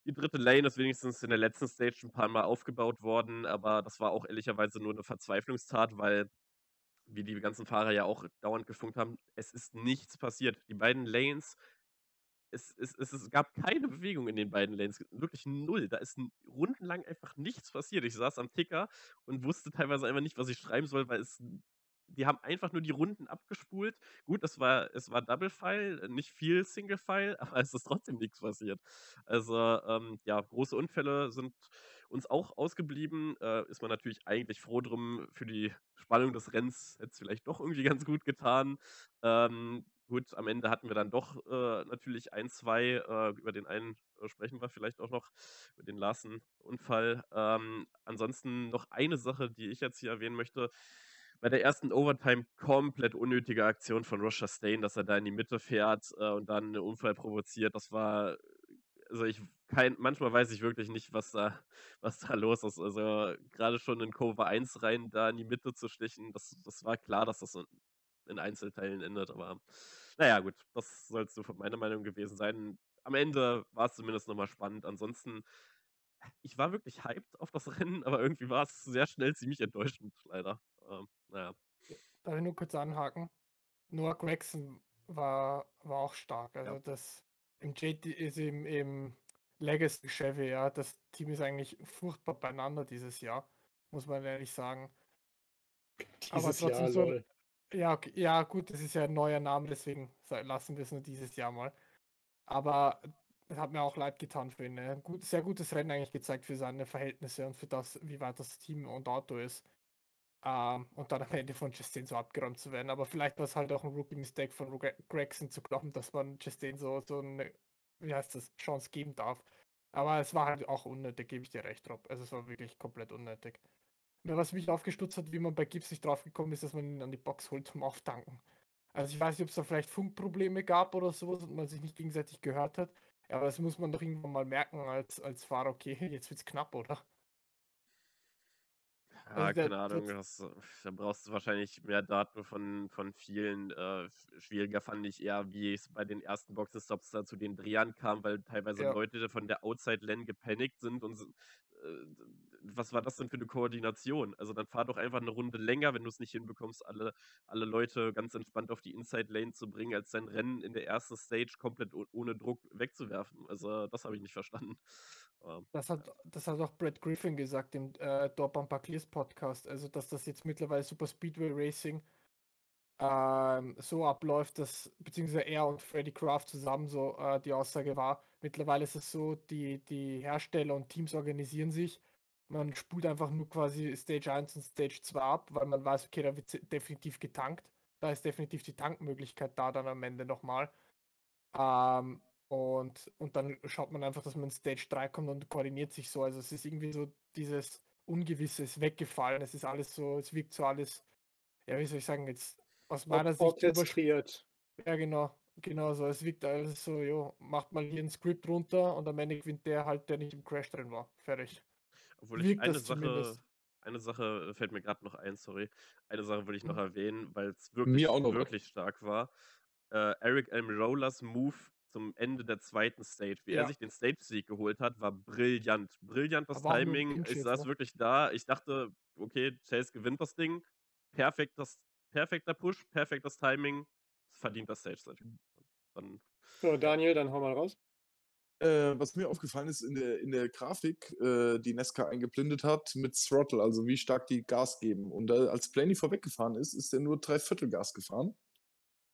Die dritte Lane ist wenigstens in der letzten Stage ein paar Mal aufgebaut worden, aber das war auch ehrlicherweise nur eine Verzweiflungstat, weil wie die ganzen Fahrer ja auch dauernd gefunkt haben, es ist nichts passiert. Die beiden Lanes, es, es, es, es gab keine Bewegung in den beiden Lanes, wirklich null. Da ist rundenlang einfach nichts passiert. Ich saß am Ticker und wusste teilweise einfach nicht, was ich schreiben soll, weil es die haben einfach nur die Runden abgespult. Gut, es war, es war Double File, nicht viel Single File, aber es ist trotzdem nichts passiert. Also, ähm, ja, große Unfälle sind uns auch ausgeblieben. Äh, ist man natürlich eigentlich froh drum. Für die Spannung des Rennens hätte es vielleicht doch irgendwie ganz gut getan. Ähm, gut, am Ende hatten wir dann doch äh, natürlich ein, zwei. Äh, über den einen äh, sprechen wir vielleicht auch noch, über den Larsen-Unfall. Ähm, ansonsten noch eine Sache, die ich jetzt hier erwähnen möchte bei der ersten Overtime komplett unnötige Aktion von Roger Stain, dass er da in die Mitte fährt äh, und dann einen Unfall provoziert. Das war, also ich kein, manchmal weiß ich wirklich nicht, was da, was da los ist. Also gerade schon in Cover 1 rein, da in die Mitte zu stechen, das, das war klar, dass das in, in Einzelteilen endet, aber naja, gut, das soll es so von meiner Meinung gewesen sein. Am Ende war es zumindest nochmal spannend. Ansonsten, ich war wirklich hyped auf das Rennen, aber irgendwie war es sehr schnell ziemlich enttäuschend, leider. Ähm, naja. Darf ich nur kurz anhaken? Noah Gregson war, war auch stark. Also Ja. das im JT ist im, im Legacy Chevy, ja, das Team ist eigentlich furchtbar beieinander dieses Jahr, muss man ehrlich sagen. Aber Dieses Jahr, trotzdem so- lol. Ja, okay, ja, gut, das ist ja ein neuer Name, deswegen lassen wir es nur dieses Jahr mal. Aber es hat mir auch leid getan für ihn. Ne? Gut, sehr gutes Rennen eigentlich gezeigt für seine Verhältnisse und für das, wie weit das Team und Auto ist. Ähm, und dann am Ende von Justin so abgeräumt zu werden. Aber vielleicht war es halt auch ein Rookie-Mistake von Gregson zu glauben, dass man Justin so, so eine, wie heißt das, Chance geben darf. Aber es war halt auch unnötig, gebe ich dir recht, Rob. Also es war wirklich komplett unnötig. Nur was mich aufgestutzt hat, wie man bei Gibbs nicht draufgekommen ist, dass man ihn an die Box holt zum Auftanken. Also ich weiß nicht, ob es da vielleicht Funkprobleme gab oder sowas und man sich nicht gegenseitig gehört hat. Ja, aber das muss man doch irgendwann mal merken als, als Fahrer, okay, jetzt wird's knapp, oder? Ja, Also der, keine Ahnung, das, da brauchst du wahrscheinlich mehr Daten von, von vielen. Äh, schwieriger fand ich eher, wie es bei den ersten Boxenstops da zu den Drehern kam, weil teilweise ja, Leute von der Outside-Lane gepanikt sind und äh, was war das denn für eine Koordination? Also dann fahr doch einfach eine Runde länger, wenn du es nicht hinbekommst, alle, alle Leute ganz entspannt auf die Inside-Lane zu bringen, als dein Rennen in der ersten Stage komplett ohne Druck wegzuwerfen. Also das habe ich nicht verstanden. Das hat, das hat auch Brad Griffin gesagt im äh, Dortmund Clears Podcast, also dass das jetzt mittlerweile Super Speedway Racing ähm, so abläuft, dass beziehungsweise er und Freddy Kraft zusammen so äh, die Aussage war, mittlerweile ist es so, die, die Hersteller und Teams organisieren sich, man spult einfach nur quasi Stage 1 und Stage 2 ab, weil man weiß, okay, da wird definitiv getankt, da ist definitiv die Tankmöglichkeit da dann am Ende nochmal. Ähm, und, und dann schaut man einfach, dass man in Stage 3 kommt und koordiniert sich so. Also es ist irgendwie so dieses Ungewisse ist weggefallen. Es ist alles so, es wirkt so alles, ja, wie soll ich sagen, jetzt aus meiner Or Sicht übersch orchestriert. ja, genau, genau so. Es wirkt alles so, jo, macht mal hier ein Skript runter und am Ende gewinnt der halt, der nicht im Crash drin war. Fertig. Obwohl ich eine Sache, zumindest. eine Sache äh, fällt mir gerade noch ein, sorry. Eine Sache würde ich noch Hm. erwähnen, weil es wirklich, noch was. wirklich stark war. Äh, Eric Almirola's Move zum Ende der zweiten Stage, wie er Ja, sich den Stage-Sieg geholt hat, war brillant. Brillant das aber Timing. Ich saß ne? wirklich da. Ich dachte, okay, Chase gewinnt das Ding. Perfekt das, perfekter Push, perfektes Timing. Verdient das Stage-Sieg. Dann So, Daniel, dann hau mal raus. Äh, was mir aufgefallen ist in der, in der Grafik, äh, die Nesca eingeblendet hat, mit Throttle, also wie stark die Gas geben. Und äh, als Blaney vorweggefahren ist, ist er nur drei Viertel Gas gefahren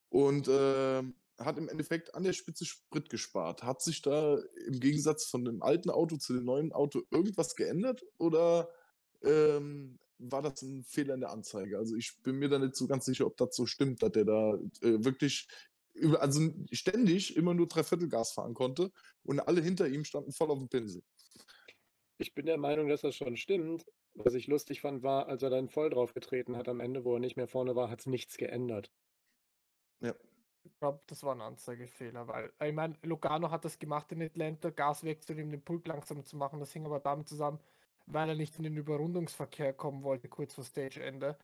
und äh, hat im Endeffekt an der Spitze Sprit gespart. Hat sich da im Gegensatz von dem alten Auto zu dem neuen Auto irgendwas geändert oder ähm, war das ein Fehler in der Anzeige? Also ich bin mir da nicht so ganz sicher, ob das so stimmt, dass der da äh, wirklich also ständig immer nur Dreiviertel Gas fahren konnte und alle hinter ihm standen voll auf dem Pinsel. Ich bin der Meinung, dass das schon stimmt. Was ich lustig fand, war, als er dann voll drauf getreten hat am Ende, wo er nicht mehr vorne war, hat es nichts geändert. Ja. Ich glaube, das war ein Anzeigefehler, weil, ich meine, Logano hat das gemacht in Atlanta, Gas wegzunehmen, den Pulk langsam zu machen. Das hing aber damit zusammen, weil er nicht in den Überrundungsverkehr kommen wollte, kurz vor Stageende.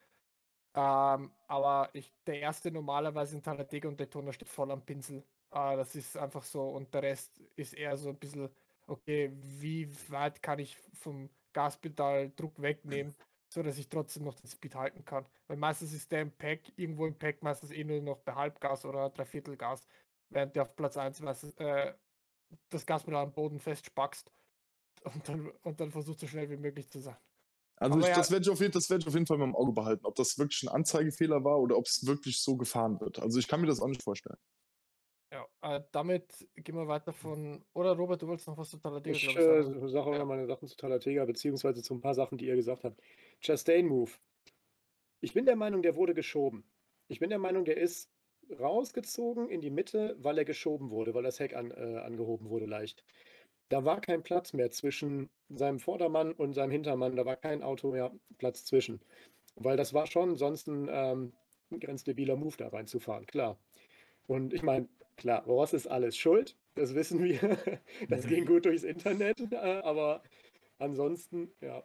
Ähm, aber ich, der erste normalerweise in Talladega und Daytona steht voll am Pinsel. Äh, das ist einfach so und der Rest ist eher so ein bisschen, okay, wie weit kann ich vom Gaspedal Druck wegnehmen, so dass ich trotzdem noch den Speed halten kann. Weil meistens ist der im Pack, irgendwo im Pack meistens eh nur noch bei Halbgas oder Dreiviertel Gas, während der auf Platz 1 meistens äh, das Gaspedal am Boden festspackst und dann, und dann versucht so schnell wie möglich zu sein. Also ich, ja, das werde ich, auf jeden- das ich auf jeden Fall mal im Auge behalten, ob das wirklich ein Anzeigefehler war oder ob es wirklich so gefahren wird. Also ich kann mir das auch nicht vorstellen. ja, äh, damit gehen wir weiter von. Oder Robert, du wolltest noch was zu Talladega, Ich glaube ich, äh, sagen. sage auch Ja. noch meine Sachen zu Talatega, beziehungsweise zu ein paar Sachen, die ihr gesagt habt. Chastain-Move. Ich bin der Meinung, der wurde geschoben. Ich bin der Meinung, der ist rausgezogen in die Mitte, weil er geschoben wurde, weil das Heck an, äh, angehoben wurde leicht. Da war kein Platz mehr zwischen seinem Vordermann und seinem Hintermann. Da war kein Auto mehr Platz zwischen. Weil das war schon sonst ein ähm, grenzdebiler Move, da reinzufahren, klar. Und ich meine, klar, Ross ist alles schuld, das wissen wir. Das ging gut durchs Internet, äh, aber ansonsten, ja,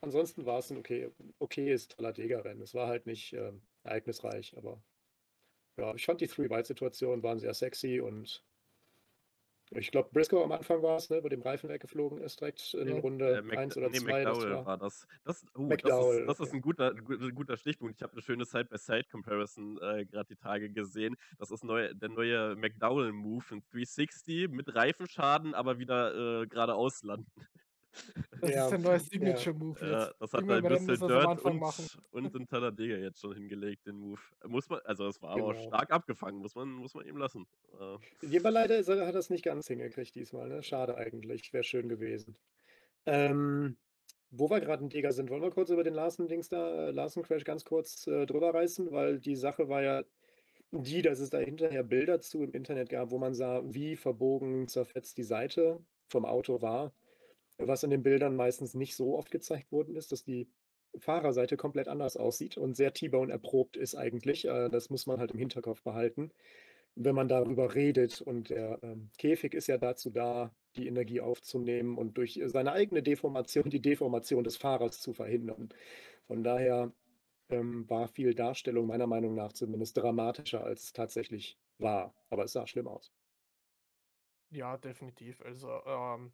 ansonsten war es ein okay, okayes Talladega-Rennen. Es war halt nicht ähm, ereignisreich, aber ja, ich fand die Three-White-Situationen waren sehr sexy und ich glaube, Briscoe am Anfang war es, ne, wo dem Reifen weggeflogen ist, direkt in Ja. Äh, Runde Mc, 1 oder nee, 2. Das McDowell war war das. Das, oh, das ist, McDowell, das ist ein guter, gu- guter Stichpunkt. Ich habe eine schöne Side-by-Side-Comparison äh, gerade die Tage gesehen. Das ist neu, der neue McDowell-Move, ein 360 mit Reifenschaden, aber wieder äh, geradeaus landen. Das Ja, ist der neue ja. Signature-Move Ja, jetzt. das hat Irgendwann im ein bisschen Dirt und, machen. und in Talladega jetzt schon hingelegt, den Move. Muss man, also es war aber Genau. stark abgefangen, muss man, muss man ihm lassen. Äh, Aber leider ist er, hat er es nicht ganz hingekriegt diesmal, ne? Schade eigentlich, wäre schön gewesen. Ähm, wo wir gerade in Dega sind, wollen wir kurz über den Larsen-Dings da, äh, Larsen-Crash ganz kurz äh, drüber reißen, weil die Sache war ja die, dass es da hinterher Bilder zu im Internet gab, wo man sah, wie verbogen, zerfetzt die Seite vom Auto war. Was in den Bildern meistens nicht so oft gezeigt worden ist, dass die Fahrerseite komplett anders aussieht und sehr T-Bone erprobt ist eigentlich. Äh, das muss man halt im Hinterkopf behalten. wenn man darüber redet und der, ähm, Käfig ist ja dazu da, die Energie aufzunehmen und durch seine eigene Deformation die Deformation des Fahrers zu verhindern. Von daher, ähm, war viel Darstellung meiner Meinung nach zumindest dramatischer, als es tatsächlich war, aber es sah schlimm aus. Ja, definitiv. Also, ähm,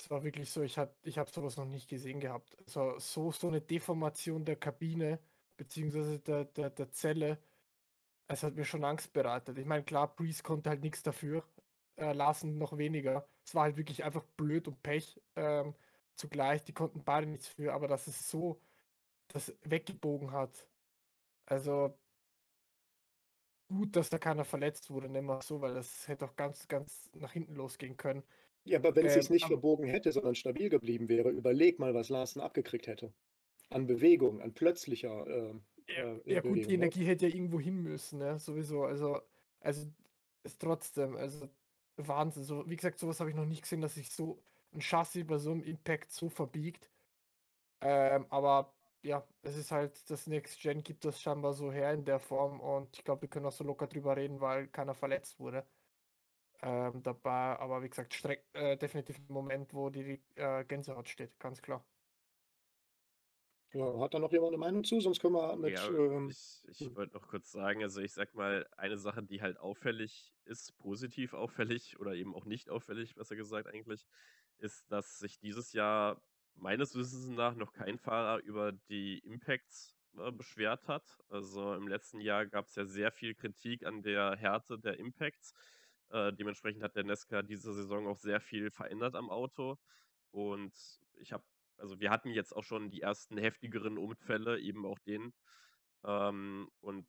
es war wirklich so, ich habe ich habe so noch nicht gesehen gehabt. Also, so so 'ne Deformation der Kabine beziehungsweise der der der Zelle, es hat mir schon Angst bereitet. Ich meine, klar, Breeze konnte halt nichts dafür, äh, Larsen noch weniger. Es war halt wirklich einfach blöd und Pech, ähm, zugleich. Die konnten beide nichts für, aber dass es so das weggebogen hat. Also gut, dass da keiner verletzt wurde, nennen wir's so, weil das hätte auch ganz, ganz nach hinten losgehen können. Ja, aber wenn es Ähm, sich nicht aber verbogen hätte, sondern stabil geblieben wäre, überleg mal, was Larsen abgekriegt hätte. An Bewegung, an plötzlicher, ähm, Ja, äh, ja gut, die ne? Energie hätte ja irgendwo hin müssen, ne? Sowieso. Also, also ist trotzdem, also Wahnsinn. So, wie gesagt, sowas habe ich noch nicht gesehen, dass sich so ein Chassis bei so einem Impact so verbiegt. Ähm, aber ja, es ist halt, das Next Gen gibt das scheinbar so her in der Form und ich glaube, wir können auch so locker drüber reden, weil keiner verletzt wurde. Ähm, dabei, aber wie gesagt, streck, äh, definitiv ein Moment, wo die äh, Gänsehaut steht, ganz klar. Ja, hat da noch jemand 'ne Meinung zu? Sonst können wir mit, Ja, ähm ich ich wollte noch kurz sagen, also ich sage mal, eine Sache, die halt auffällig ist, positiv auffällig oder eben auch nicht auffällig, besser gesagt eigentlich, ist, dass sich dieses Jahr meines Wissens nach noch kein Fahrer über die Impacts, äh, beschwert hat. Also, im letzten Jahr gab's ja sehr viel Kritik an der Härte der Impacts. Äh, dementsprechend hat der Nesca diese Saison auch sehr viel verändert am Auto. Und ich habe also wir hatten jetzt auch schon die ersten heftigeren Unfälle, eben auch den. Ähm, und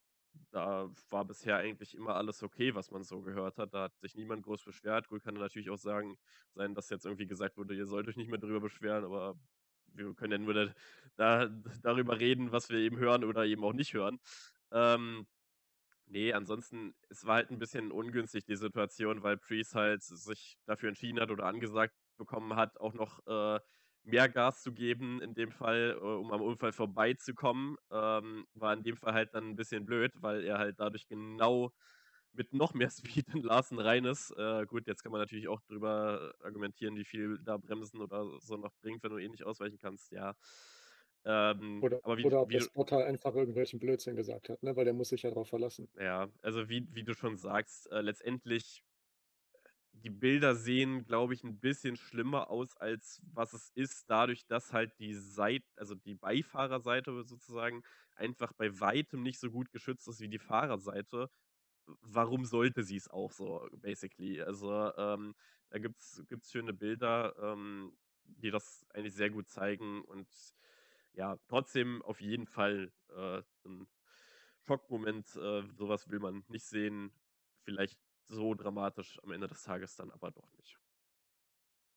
da war bisher eigentlich immer alles okay, was man so gehört hat. Da hat sich niemand groß beschwert. Gut, kann natürlich auch sagen sein, dass jetzt irgendwie gesagt wurde: „Ihr sollt euch nicht mehr drüber beschweren“, aber wir können ja nur da da darüber reden, was wir eben hören oder eben auch nicht hören. Ähm, ne, ansonsten, es war halt 'n bisschen ungünstig die Situation, weil Preece halt sich dafür entschieden hat oder angesagt bekommen hat, auch noch, äh, mehr Gas zu geben in dem Fall, äh, um am Unfall vorbeizukommen. Ähm, war in dem Fall halt dann 'n bisschen blöd, weil er halt dadurch genau mit noch mehr Speed in Larsen rein ist. Äh, gut, jetzt kann man natürlich auch drüber argumentieren, wie viel da Bremsen oder so noch bringt, wenn du eh nicht ausweichen kannst, ja. Ähm, Oder aber wie oder ob wie der Spotter einfach irgendwelchen Blödsinn gesagt hat, ne, weil der muss sich ja drauf verlassen. Ja, also wie wie du schon sagst, äh, letztendlich die Bilder sehen, glaube ich, 'n bisschen schlimmer aus, als was es ist, dadurch, dass halt die Seit also die Beifahrerseite sozusagen einfach bei Weitem nicht so gut geschützt ist wie die Fahrerseite. Warum sollte sie's auch so basically? Also, ähm, da gibt's gibt's schöne Bilder, ähm, die das eigentlich sehr gut zeigen und ja, trotzdem auf jeden Fall, äh, 'n Schockmoment. Äh, so was will man nicht sehen. Vielleicht so dramatisch am Ende des Tages dann aber doch nicht.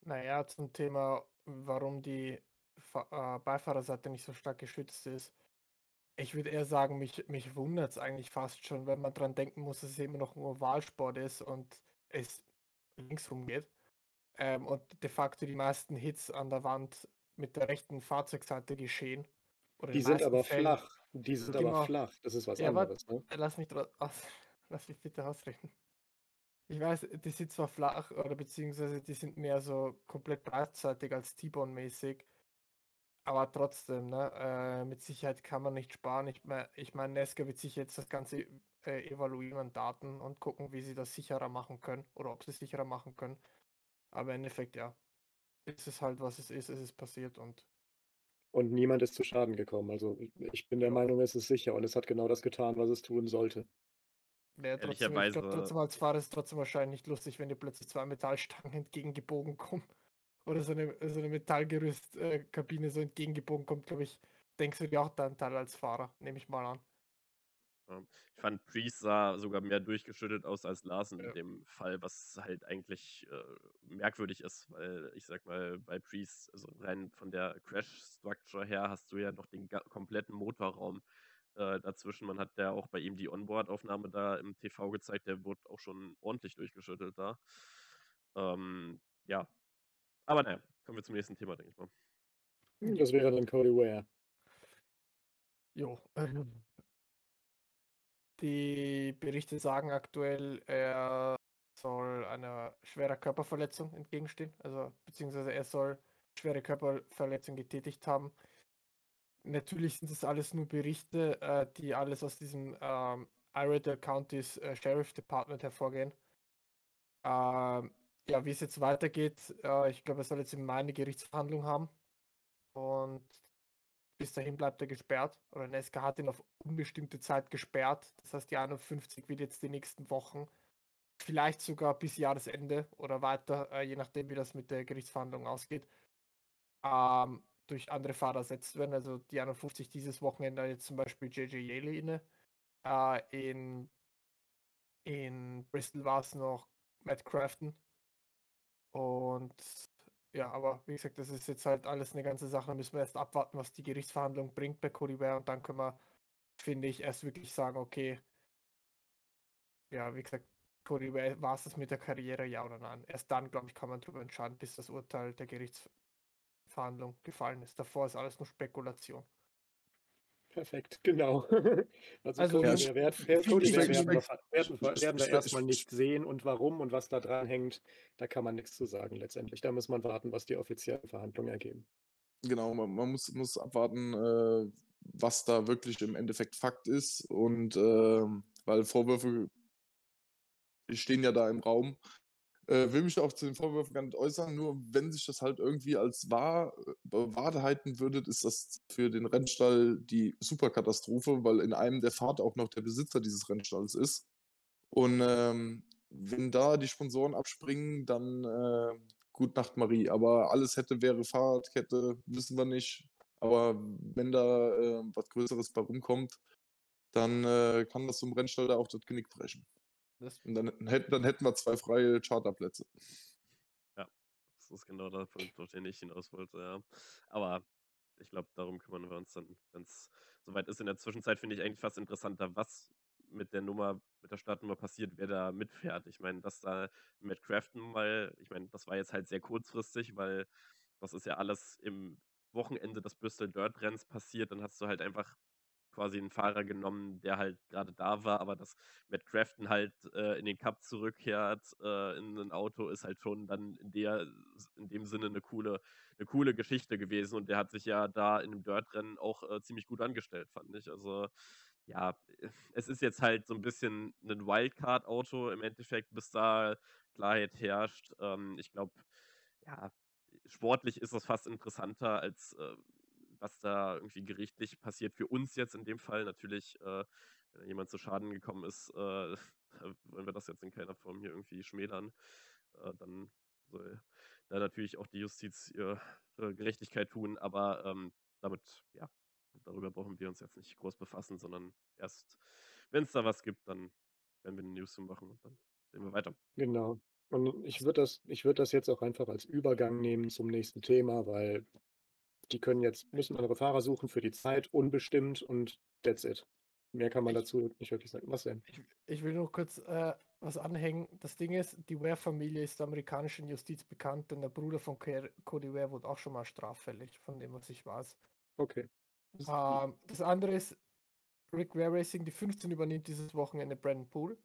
Na ja, zum Thema, warum die Fa äh, Beifahrerseite nicht so stark geschützt ist. Ich würde eher sagen, mich mich wundert's eigentlich fast schon, wenn man dran denken muss, dass es immer noch 'n Ovalsport ist und es linksrum geht. Ähm, und de facto die meisten Hits an der Wand mit der rechten Fahrzeugseite geschehen Die sind aber Fällen. flach. Die sind aber Genau. flach. Das ist was Ja, anderes, ne? lass mich aus lass mich bitte ausreden. Ich weiß, die sind zwar flach oder beziehungsweise die sind mehr so komplett breitseitig als T-Bone-mäßig. Aber trotzdem, ne, äh, mit Sicherheit kann man nicht sparen. Ich mei ich meine, Nesca wird sich jetzt das Ganze, äh, evaluieren an Daten und gucken, wie sie das sicherer machen können oder ob sie's sicherer machen können. Aber im Endeffekt, ja, ist es halt, was es ist. Es ist passiert und Und niemand ist zu Schaden gekommen. Also, ich bin der. Meinung, es ist sicher und es hat genau das getan, was es tun sollte. Ja, trotzdem, ich glaube Ehrlicherweise trotzdem als Fahrer ist es trotzdem wahrscheinlich nicht lustig, wenn dir plötzlich 2 Metallstangen entgegengebogen kommen oder so 'ne so 'ne Metallgerüst äh, Kabine so entgegengebogen kommt, glaube ich, denkst du dir auch deinen Teil als Fahrer, nehme ich mal an. Ja. Ich fand, Preece sah sogar mehr durchgeschüttelt aus als Larsen in Ja. dem Fall, was halt eigentlich, äh, merkwürdig ist, weil ich sage mal, bei Preece, also rein von der Crash Structure her hast du ja noch den kompletten Motorraum, äh, dazwischen. Man hat ja auch bei ihm die Onboard-Aufnahme da im TV gezeigt, der wurde auch schon ordentlich durchgeschüttelt da. Ähm, ja. Aber na ja, kommen wir zum nächsten Thema, denke ich mal. Hm, das wäre dann Cody Ware. Jo. Die Berichte sagen aktuell, er soll einer schwerer Körperverletzung entgegenstehen, also beziehungsweise er soll schwere Körperverletzung getätigt haben. Natürlich sind das alles nur Berichte, äh, die alles aus diesem ähm, Iredell County's äh, Sheriff Department hervorgehen. Ähm, ja, wie es jetzt weitergeht, äh, ich glaube, er soll jetzt im Mai eine Gerichtsverhandlung haben. Und bis dahin bleibt er gesperrt. Oder Nesca hat ihn auf unbestimmte Zeit gesperrt. Das heißt, die 51 wird jetzt die nächsten Wochen, vielleicht sogar bis Jahresende oder weiter, äh, je nachdem, wie das mit der Gerichtsverhandlung ausgeht, ähm, durch andere Fahrer ersetzt werden. Also die 51 dieses Wochenende jetzt zum Beispiel JJ Yaley inne. Äh, in, in Bristol war es noch Matt Crafton. Und ja, aber wie gesagt, das ist jetzt halt alles eine ganze Sache. Da müssen wir erst abwarten, was die Gerichtsverhandlung bringt bei Cody Ware. Und dann können wir, finde ich, erst wirklich sagen, okay, ja, wie gesagt, Cody Ware, war es das mit der Karriere, ja oder nein? Erst dann, glaube ich, kann man darüber entscheiden, bis das Urteil der Gerichtsverhandlung gefallen ist. Davor ist alles nur Spekulation. Perfekt, genau. Also, Also, Ware werden, werden, wir, erstmal ich- nicht sehen und warum und was da dran hängt, da kann man nichts zu sagen letztendlich. Da muss man warten, was die offiziellen Verhandlungen ergeben. Genau, man, man muss, muss abwarten, äh, was da wirklich im Endeffekt Fakt ist. Und ähm, weil Vorwürfe stehen ja da im Raum. Äh, will mich auch zu den Vorwürfen gar nicht äußern, nur wenn sich das halt irgendwie als wahr äh, bewahrheiten würde, ist das für den Rennstall die Superkatastrophe, weil in einem der Fahrt auch noch der Besitzer dieses Rennstalls ist. Und ähm, wenn da die Sponsoren abspringen, dann äh, gut Nacht Marie. Aber alles hätte, wäre Fahrradkette, wissen wir nicht. Aber wenn da äh, was Größeres bei rumkommt, dann äh, kann das zum Rennstall da auch das Genick brechen. Das, Und dann hätten, dann hätten wir zwei freie Charterplätze. Das ist genau der Punkt, auf den ich hinaus wollte, ja. Aber ich glaube, darum kümmern wir uns dann, wenn es soweit ist. In der Zwischenzeit finde ich eigentlich fast interessanter, was mit der Nummer, mit der Startnummer passiert, wer da mitfährt. Ich meine, dass da Matt Crafton mal, ich meine, das war jetzt halt sehr kurzfristig, weil das ist ja alles im Wochenende des Bristol Dirt Renns passiert. Dann hast du halt einfach quasi einen Fahrer genommen, der halt gerade da war, aber dass Matt Crafton halt äh, in den Cup zurückkehrt äh, in ein Auto ist halt schon dann in der in dem Sinne eine coole eine coole Geschichte gewesen und der hat sich ja da in dem Dirt-Rennen auch äh, ziemlich gut angestellt, fand ich. Also ja, es ist jetzt halt so ein bisschen ein Wildcard-Auto im Endeffekt, bis da Klarheit herrscht. Ähm, ich glaube, ja, sportlich ist das fast interessanter als äh, was da irgendwie gerichtlich passiert. Für uns jetzt in dem Fall natürlich, äh, wenn jemand zu Schaden gekommen ist, äh, wollen wir das jetzt in keiner Form hier irgendwie schmälern. Äh, dann soll da natürlich auch die Justiz ihre Gerechtigkeit tun, aber ähm, damit, ja, darüber brauchen wir uns jetzt nicht groß befassen, sondern erst, wenn es da was gibt, dann werden wir eine News machen und dann sehen wir weiter. Genau. Und ich würde das, ich würde das jetzt auch einfach als Übergang nehmen zum nächsten Thema, weil die können jetzt, müssen andere Fahrer suchen für die Zeit, unbestimmt und that's it. Mehr kann man dazu nicht wirklich sagen. Was denn? ich, ich will noch kurz äh, was anhängen. Das Ding ist, die Ware-Familie ist der amerikanischen Justiz bekannt, denn der Bruder von Cody Ware wurde auch schon mal straffällig, von dem, was ich weiß. Okay. Das- Ähm, das andere ist, Rick Ware Racing, die 15 übernimmt dieses Wochenende Brandon Poole.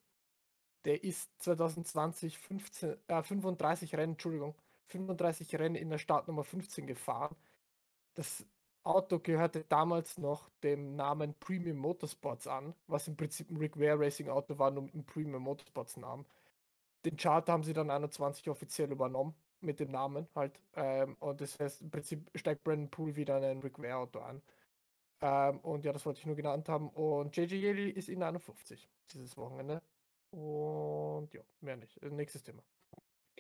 Der ist 2020 15, äh, 35 Rennen, Entschuldigung, 35 Rennen in der Startnummer 15 gefahren. Das Auto gehörte damals noch dem Namen Premium Motorsports an, was im Prinzip ein Rick Ware Racing Auto war, nur mit einem Premium Motorsports Namen. Den Charter haben sie dann 21 offiziell übernommen mit dem Namen halt. Ähm, und das heißt, im Prinzip steigt Brandon Poole wieder in ein Rick Ware Auto ein. Ähm, und ja, das wollte ich nur genannt haben. Und JJ Yeli ist in 51 dieses Wochenende. Und ja, mehr nicht. Äh, Nächstes Thema.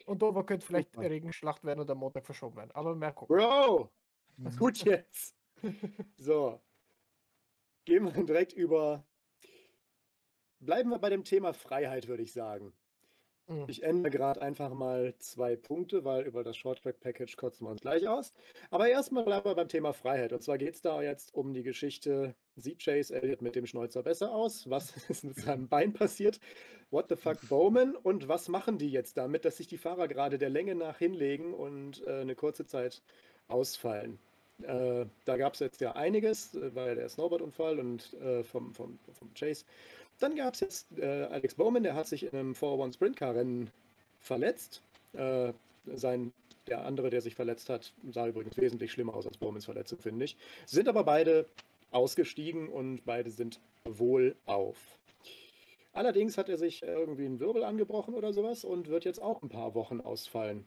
Und Dover könnte vielleicht. Regenschlacht werden am Montag verschoben werden. Aber mehr gucken. Bro! Gut jetzt. So. Gehen wir direkt über. Bleiben wir bei dem Thema Freiheit, würde ich sagen. Mhm. Ich ändere gerade einfach mal zwei Punkte, weil über das Shorttrack Package kotzen wir uns gleich aus. Aber erstmal bleiben wir beim Thema Freiheit. Und zwar geht es da jetzt um die Geschichte, sieht Chase Elliott mit dem Schnäuzer besser aus? Was ist mit seinem Bein passiert? What the fuck Bowman? Und was machen die jetzt damit, dass sich die Fahrer gerade der Länge nach hinlegen und äh, eine kurze Zeit ausfallen? Äh, da gab es jetzt ja einiges, äh, weil der Snowboard-Unfall und äh, vom, vom, vom Chase. dann gab es jetzt äh, Alex Bowman, der hat sich in einem 401 Sprintcar-Rennen verletzt. Äh, sein, der andere, der sich verletzt hat, sah übrigens wesentlich schlimmer aus als Bowmans Verletzung, finde ich. Sind aber beide ausgestiegen und beide sind wohlauf. Allerdings hat er sich irgendwie einen Wirbel angebrochen oder sowas und wird jetzt auch ein paar Wochen ausfallen.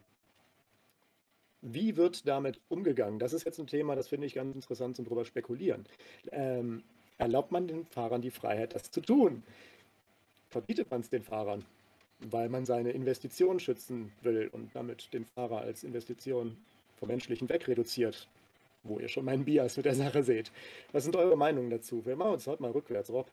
Wie wird damit umgegangen? Das ist jetzt ein Thema, das finde ich ganz interessant zum drüber spekulieren. Ähm, erlaubt man den Fahrern die Freiheit, das zu tun? Verbietet man es den Fahrern, weil man seine Investition schützen will und damit den Fahrer als Investition vom Menschlichen wegreduziert? Wo ihr schon meinen Bias mit der Sache seht. Was sind eure Meinungen dazu? Wir machen uns heute mal rückwärts, Rob.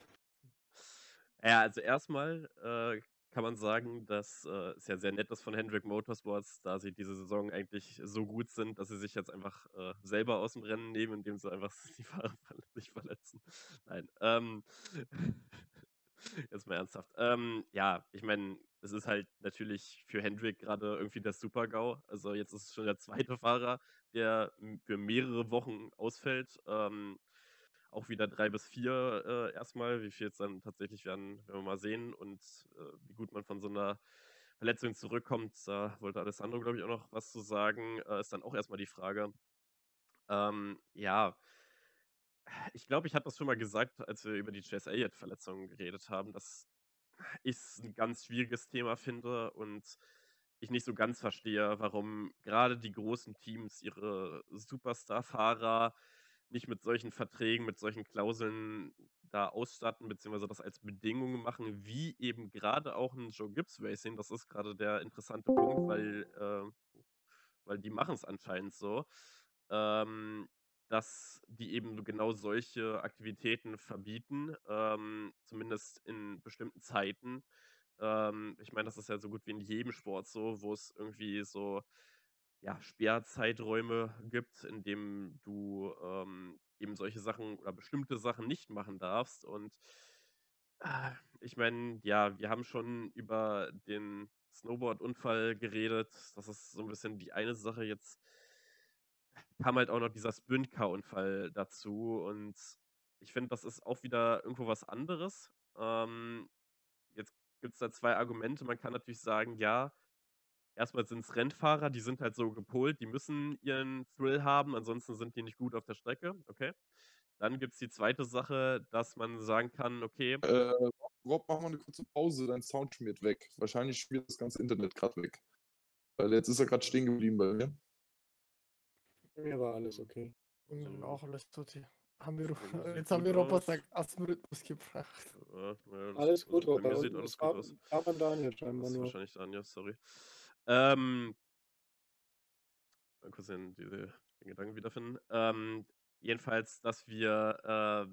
Ja, also erstmal äh, kann man sagen, dass äh, es ja sehr nett ist von Hendrick Motorsports, da sie diese Saison eigentlich so gut sind, dass sie sich jetzt einfach äh, selber aus dem Rennen nehmen, indem sie einfach die Fahrer sich verletzen. Nein. Ähm, jetzt mal ernsthaft. Ähm, ja, ich meine, es ist halt natürlich für Hendrick gerade irgendwie der Super-GAU. Also jetzt ist es schon der zweite Fahrer, der für mehrere Wochen ausfällt. Ähm, auch wieder drei bis vier äh, erstmal. Wie viel jetzt dann tatsächlich werden, werden wir mal sehen. Und äh, wie gut man von so einer Verletzung zurückkommt, da wollte Alessandro, glaube ich, auch noch was zu sagen, äh, ist dann auch erstmal die Frage. Ähm, ja, ich glaube, ich hatte das schon mal gesagt, als wir über die Chase Elliott-Verletzung geredet haben, dass ich es ein ganz schwieriges Thema finde und ich nicht so ganz verstehe, warum gerade die großen Teams ihre Superstar-Fahrer nicht mit solchen Verträgen, mit solchen Klauseln da ausstatten, beziehungsweise das als Bedingungen machen, wie eben gerade auch ein Joe Gibbs Racing. Das ist gerade der interessante Punkt, weil, äh, weil die machen es anscheinend so, ähm, dass die eben genau solche Aktivitäten verbieten, ähm, zumindest in bestimmten Zeiten. Ähm, ich meine, das ist ja so gut wie in jedem Sport so, wo es irgendwie so ja, Sperrzeiträume gibt, in dem du ähm, eben solche Sachen oder bestimmte Sachen nicht machen darfst. Und äh, ich meine, ja, wir haben schon über den Snowboard-Unfall geredet. Das ist so ein bisschen die eine Sache. Jetzt kam halt auch noch dieser Sprint-Car-Unfall dazu. Und ich finde, das ist auch wieder irgendwo was anderes. Ähm, jetzt gibt es da zwei Argumente. Man kann natürlich sagen, ja, Erstmal sind es Rennfahrer, die sind halt so gepolt, die müssen ihren Thrill haben, ansonsten sind die nicht gut auf der Strecke. Okay. Dann gibt es die zweite Sache, dass man sagen kann, okay. Äh, Rob, mach mal eine kurze Pause, dein Sound schmiert weg. Wahrscheinlich schmiert das ganze Internet gerade weg. Weil jetzt ist er gerade stehen geblieben bei mir. Mir war alles okay. Und auch alles tut hier. Haben wir, jetzt haben wir Robert aus dem Rhythmus gebracht. Ja, ja, alles gut, Robert. Mir sieht alles gut aus. Aber Daniel scheinbar das ist wahrscheinlich Daniel, sorry. Ähm, mal kurz den, den Gedanken wiederfinden. Ähm, jedenfalls, dass wir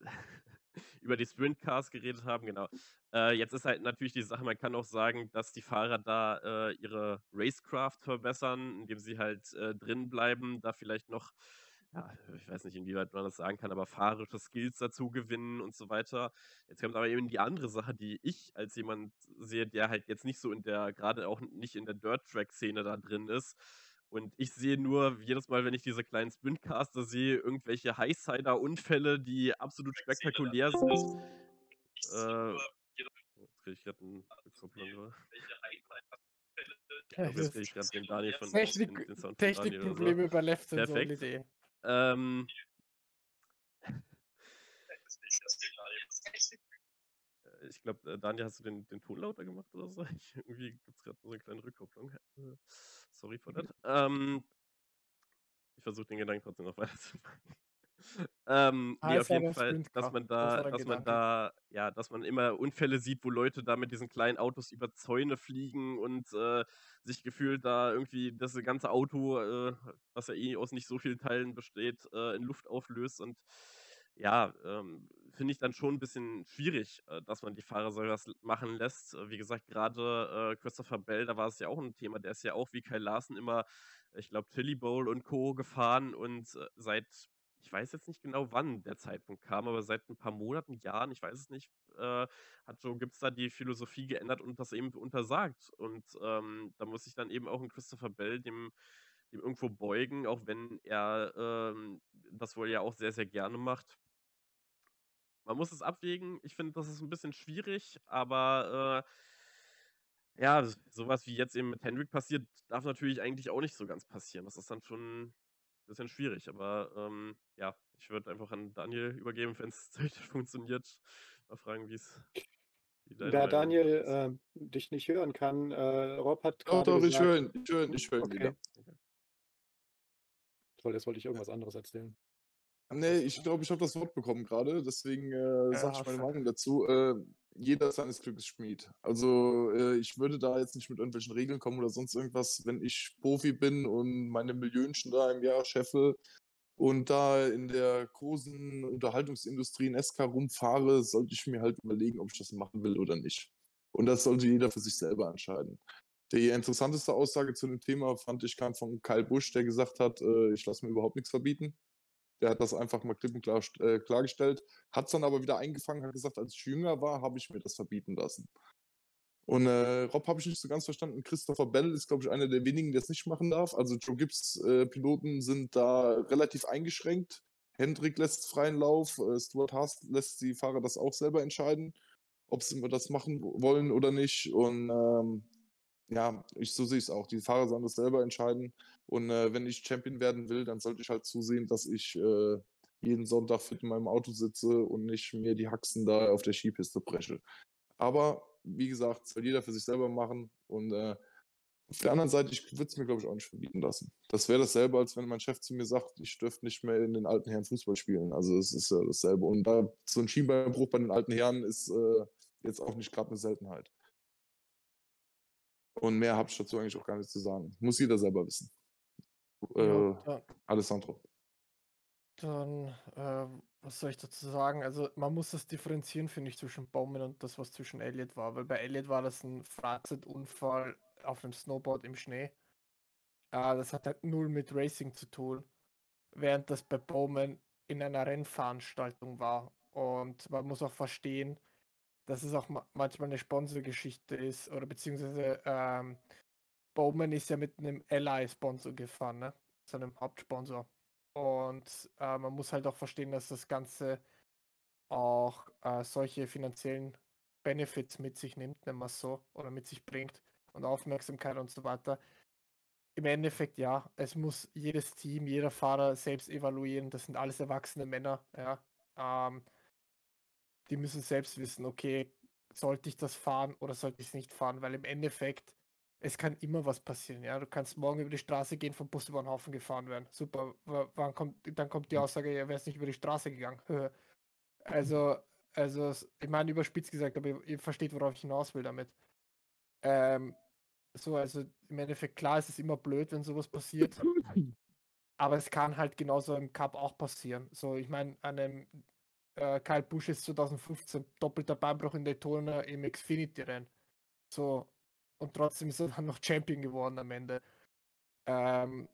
äh, über die Sprintcars geredet haben, genau. Äh, jetzt ist halt natürlich die Sache, man kann auch sagen, dass die Fahrer da äh, ihre Racecraft verbessern, indem sie halt äh, drin bleiben, da vielleicht noch ja, ich weiß nicht, inwieweit man das sagen kann, aber fahrische Skills dazu gewinnen und so weiter. Jetzt kommt aber eben die andere Sache, die ich als jemand sehe, der halt jetzt nicht so in der, gerade auch nicht in der Dirt-Track-Szene da drin ist. Und ich sehe nur jedes Mal, wenn ich diese kleinen Sprintcaster sehe, irgendwelche Highsider-Unfälle, die absolut spektakulär sind. Äh, jetzt kriege ich gerade einen Rückkopplung. Ja, jetzt kriege ich gerade den Daniel von Technik, Technikprobleme so. bei Left Sensor ähm, ich glaube, äh, Daniel, hast du den, den Ton lauter gemacht oder so? Ich, irgendwie gibt es gerade so eine kleine Rückkopplung. Äh, sorry for that. Ähm, ich versuche den Gedanken trotzdem noch weiter ähm, nee, auf jeden Fall, dass man da, dass man da, ja, dass man immer Unfälle sieht, wo Leute da mit diesen kleinen Autos über Zäune fliegen und äh, sich gefühlt da irgendwie das ganze Auto, äh, was ja eh aus nicht so vielen Teilen besteht, äh, in Luft auflöst und ja, ähm, finde ich dann schon ein bisschen schwierig, äh, dass man die Fahrer sowas machen lässt. Wie gesagt, gerade äh, Christopher Bell, da war es ja auch ein Thema, der ist ja auch wie Kyle Larsen immer, ich glaube, Tilly Bowl und Co. gefahren und äh, seit ich weiß jetzt nicht genau, wann der Zeitpunkt kam, aber seit ein paar Monaten, Jahren, ich weiß es nicht, äh, hat Joe Gibbs da die Philosophie geändert und das eben untersagt. Und ähm, da muss ich dann eben auch ein Christopher Bell dem, dem irgendwo beugen, auch wenn er ähm, das wohl ja auch sehr, sehr gerne macht. man muss es abwägen. Ich finde, das ist ein bisschen schwierig, aber äh, ja, sowas wie jetzt eben mit Hendrik passiert, darf natürlich eigentlich auch nicht so ganz passieren. Das ist dann schon bisschen schwierig, aber ähm, ja, ich würde einfach an Daniel übergeben, wenn es technisch funktioniert. Mal fragen, wie es. Da Daniel äh, dich nicht hören kann, äh, Rob hat Doch, doch, ich höre ihn, ich höre ihn, ich höre ihn Okay. wieder. toll, jetzt wollte ich irgendwas anderes erzählen. Nee, ich glaube, ich habe das Wort bekommen gerade, deswegen äh, Ja, sage ich meine. Meinung dazu. Äh, jeder ist seines Glückes Schmied. Also äh, ich würde da jetzt nicht mit irgendwelchen Regeln kommen oder sonst irgendwas, wenn ich Profi bin und meine Millionchen da im Jahr scheffe und da in der großen Unterhaltungsindustrie in SK rumfahre, sollte ich mir halt überlegen, ob ich das machen will oder nicht. Und das sollte jeder für sich selber entscheiden. Die interessanteste Aussage zu dem Thema fand ich kam von Kyle Busch, der gesagt hat, äh, ich lasse mir überhaupt nichts verbieten. Der hat das einfach mal klipp und klar äh, klargestellt, hat es dann aber wieder eingefangen, hat gesagt, als ich jünger war, habe ich mir das verbieten lassen. Und äh, Rob habe ich nicht so ganz verstanden. Christopher Bell ist, glaube ich, einer der wenigen, der es nicht machen darf. Also Joe Gibbs äh, sind da relativ eingeschränkt. Hendrik lässt freien Lauf, äh, Stuart Haas lässt die Fahrer das auch selber entscheiden, ob sie das machen wollen oder nicht. Und ähm, ja, ich, so sehe ich es auch. Die Fahrer sollen das selber entscheiden. Und äh, wenn ich Champion werden will, dann sollte ich halt zusehen, dass ich äh, jeden Sonntag fit in meinem Auto sitze und nicht mir die Haxen da auf der Skipiste breche. Aber wie gesagt, soll jeder für sich selber machen. Und äh, auf der anderen Seite, ich würde es mir, glaube ich, auch nicht verbieten lassen. Das wäre dasselbe, als wenn mein Chef zu mir sagt, ich dürfte nicht mehr in den alten Herren Fußball spielen. Also es ist ja dasselbe. Und da so ein Schienbeinbruch bei den alten Herren ist äh, jetzt auch nicht gerade eine Seltenheit. Und mehr habe ich dazu eigentlich auch gar nicht zu sagen. Muss jeder selber wissen. Äh, Ja, Alessandro. dann äh, was soll ich dazu sagen? Also man muss das differenzieren, finde ich, zwischen Bowman und das, was zwischen Elliott war. Weil bei Elliott war das ein Freizeitunfall auf einem Snowboard im Schnee. Äh, das hat halt null mit Racing zu tun. Während das bei Bowman in einer Rennveranstaltung war. Und man muss auch verstehen, dass es auch ma manchmal eine Sponsorgeschichte ist. Oder beziehungsweise ähm, Bowman ist ja mit einem Ally-Sponsor gefahren, ne? Seinem Hauptsponsor. Und äh, man muss halt auch verstehen, dass das Ganze auch äh, solche finanziellen Benefits mit sich nimmt, wir es so, oder mit sich bringt und Aufmerksamkeit und so weiter. Im Endeffekt ja, es muss jedes Team, jeder Fahrer selbst evaluieren. Das sind alles erwachsene Männer, ja. Ähm, die müssen selbst wissen, okay, sollte ich das fahren oder sollte ich es nicht fahren, weil im Endeffekt es kann immer was passieren, ja. Du kannst morgen über die Straße gehen, vom Bus über den Haufen gefahren werden. Super. wa- Wann kommt, dann kommt die Aussage, ja, wäre nicht über die Straße gegangen. also, also, s- ich meine, überspitzt gesagt, aber ihr, ihr versteht, worauf ich hinaus will damit. Ähm, so, also im Endeffekt, klar, es ist immer blöd, wenn sowas passiert. Aber es kann halt genauso im Cup auch passieren. So, ich meine, an einem äh, Kyle Busch ist 2015 doppelter Beinbruch in Daytona im Xfinity-Rennen. So, und trotzdem ist er dann noch Champion geworden am Ende. Ähm,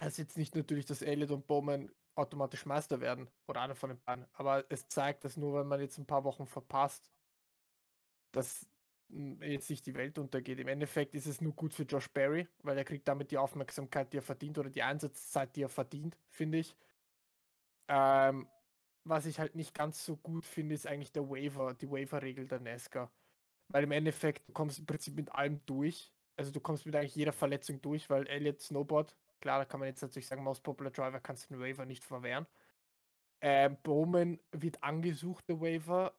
heißt jetzt nicht natürlich, dass Elliott und Bowman automatisch Meister werden oder einer von den beiden, aber es zeigt, dass nur wenn man jetzt ein paar Wochen verpasst, dass m, jetzt nicht die Welt untergeht. Im Endeffekt ist es nur gut für Josh Berry, weil er kriegt damit die Aufmerksamkeit, die er verdient oder die Einsatzzeit, die er verdient, finde ich. Ähm, was ich halt nicht ganz so gut finde, ist eigentlich der Waiver, die Waiver-Regel der NASCAR. Weil im Endeffekt, du kommst im Prinzip mit allem durch. Also du kommst mit eigentlich jeder Verletzung durch, weil Elliott Snowboard, klar, da kann man jetzt natürlich sagen, Most Popular Driver kannst du den Waiver nicht verwehren. Ähm, Bowman wird angesucht, der Waiver.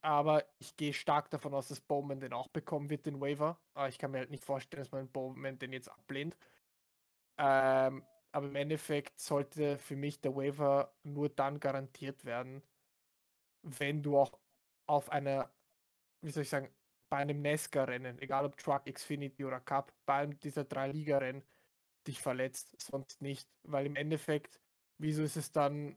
Aber ich gehe stark davon aus, dass Bowman den auch bekommen wird, den Waiver. Aber ich kann mir halt nicht vorstellen, dass man Bowman den jetzt ablehnt. Ähm, aber im Endeffekt sollte für mich der Waiver nur dann garantiert werden, wenn du auch auf einer, wie soll ich sagen, bei einem NASCAR-Rennen, egal ob Truck, Xfinity oder Cup, bei einem dieser drei Ligarennen dich verletzt, sonst nicht. Weil im Endeffekt, wieso ist es dann,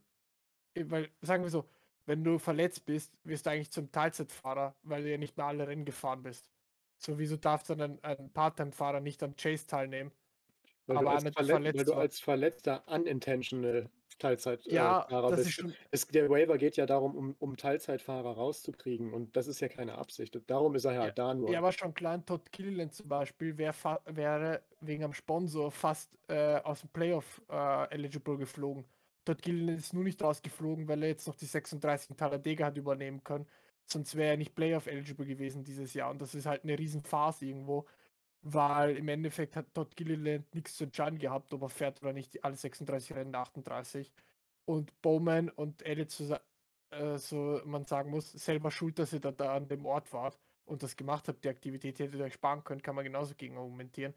weil, sagen wir so, wenn du verletzt bist, wirst du eigentlich zum Teilzeitfahrer, weil du ja nicht mehr alle Rennen gefahren bist. So, wieso darf dann ein, ein Part-Time-Fahrer nicht am Chase teilnehmen? Weil, Aber du als, einer, der Verlet weil verletzt du als Verletzter unintentional Teilzeitfahrer äh, Ja, bist. Es, der Waiver geht ja darum, um, um Teilzeitfahrer rauszukriegen und das ist ja keine Absicht. Darum ist er ja, Ja, da nur. Ja, aber schon klein, Todd Gilliland zum Beispiel wär wäre wegen am Sponsor fast äh, aus dem Playoff äh, eligible geflogen. Todd Gilliland ist nur nicht rausgeflogen, weil er jetzt noch die 36 Talladega hat übernehmen können. Sonst wäre er nicht Playoff eligible gewesen dieses Jahr. Und das ist halt eine riesen Farce irgendwo, weil im Endeffekt hat Todd Gilliland nichts zu entscheiden gehabt, ob er fährt oder nicht, alle 36 Rennen, 38. Und Bowman und Elliott, so, äh, so man sagen muss, selber schuld, dass er da, da an dem Ort war und das gemacht hat, die Aktivität hätte euch sparen können, kann man genauso gegen argumentieren.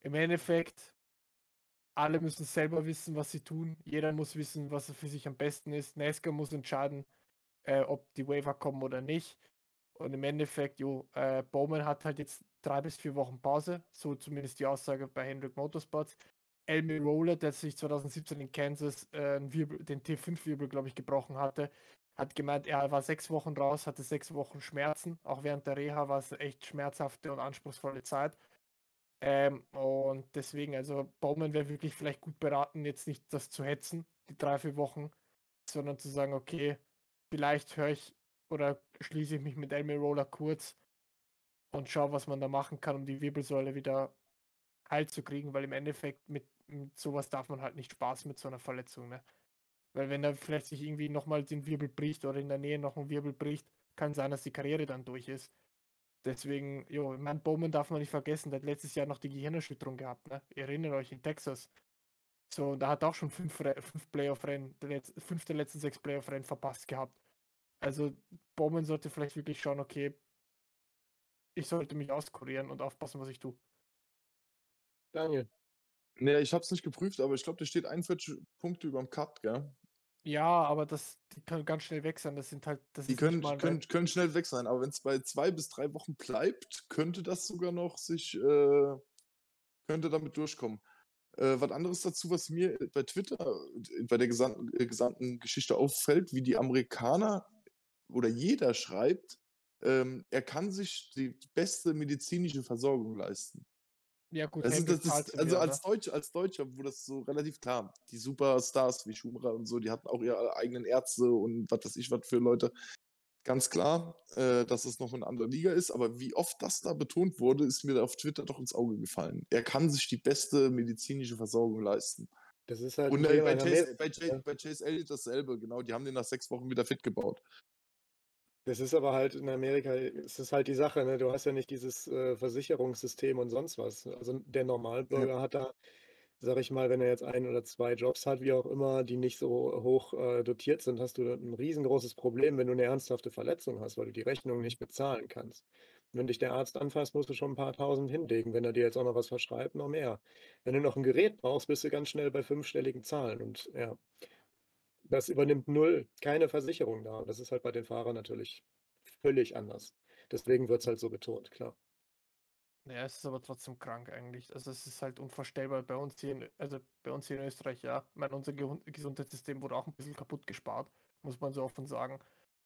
Im Endeffekt alle müssen selber wissen, was sie tun. Jeder muss wissen, was für sich am besten ist. NASCAR muss entscheiden, äh, ob die Waiver kommen oder nicht. Und im Endeffekt, jo, äh, Bowman hat halt jetzt drei bis vier Wochen Pause, so zumindest die Aussage bei Hendrick Motorsports. Elmi Roller, der sich 2017 in Kansas äh, Wirbel, den T5-Wirbel, glaube ich, gebrochen hatte, hat gemeint, er war sechs Wochen raus, hatte sechs Wochen Schmerzen. Auch während der Reha war es echt schmerzhafte und anspruchsvolle Zeit. Ähm, und deswegen, also Bowman wäre wirklich vielleicht gut beraten, jetzt nicht das zu hetzen, die drei, vier Wochen, sondern zu sagen, okay, vielleicht höre ich oder schließe ich mich mit Elmi Roller kurz und schaue, was man da machen kann, um die Wirbelsäule wieder heil zu kriegen, weil im Endeffekt mit, mit sowas darf man halt nicht Spaß mit so einer Verletzung, ne? Weil wenn er vielleicht sich irgendwie nochmal den Wirbel bricht oder in der Nähe noch ein Wirbel bricht, kann sein, dass die Karriere dann durch ist. Deswegen, jo, mein Bowman darf man nicht vergessen, der hat letztes Jahr noch die Gehirnerschütterung gehabt, ne? Ihr erinnert euch in Texas. So, da hat auch schon fünf, fünf Playoff-Rennen, fünf der letzten sechs Playoff-Rennen verpasst gehabt. Also Bowman sollte vielleicht wirklich schauen, okay, ich sollte mich auskurieren und aufpassen, was ich tue. Daniel. Nee, ich habe es nicht geprüft, aber ich glaube, da steht 41 Punkte über dem Cut, gell? Ja, aber das, die können ganz schnell weg sein. Das sind halt, das Die können, mal können, können schnell weg sein, aber wenn es bei zwei bis drei Wochen bleibt, könnte das sogar noch sich, äh, könnte damit durchkommen. Äh, was anderes dazu, was mir bei Twitter, bei der gesamten, gesamten Geschichte auffällt, wie die Amerikaner oder jeder schreibt, ähm, er kann sich die beste medizinische Versorgung leisten. Ja, gut, Das ist, Hamilton das ist, also als? Deutscher, als Deutscher, wo das so relativ klar, die Superstars wie Schumacher und so, die hatten auch ihre eigenen Ärzte und was weiß ich, was für Leute. Ganz klar, äh, dass es noch eine andere Liga ist, aber wie oft das da betont wurde, ist mir auf Twitter doch ins Auge gefallen. Er kann sich die beste medizinische Versorgung leisten. Das ist halt Und äh, bei, Chase, bei, Chase, bei Chase Elliott dasselbe, genau. Die haben den nach sechs Wochen wieder fit gebaut. Das ist aber halt in Amerika, ist es halt die Sache, ne? Du hast ja nicht dieses äh, Versicherungssystem und sonst was. Also der Normalbürger hat da, sag ich mal, wenn er jetzt ein oder zwei Jobs hat, wie auch immer, die nicht so hoch äh, dotiert sind, hast du ein riesengroßes Problem, wenn du eine ernsthafte Verletzung hast, weil du die Rechnung nicht bezahlen kannst. Wenn dich der Arzt anfasst, musst du schon ein paar tausend hinlegen. Wenn er dir jetzt auch noch was verschreibt, noch mehr. Wenn du noch ein Gerät brauchst, bist du ganz schnell bei fünfstelligen Zahlen. Und ja, das übernimmt null, keine Versicherung da. Das ist halt bei den Fahrern natürlich völlig anders. Deswegen wird es halt so betont, klar. Ja, es ist aber trotzdem krank eigentlich. Also es ist halt unvorstellbar bei uns hier, in, also bei uns hier in Österreich, ja. Ich meine, unser Ge Gesundheitssystem wurde auch ein bisschen kaputt gespart, muss man so offen sagen.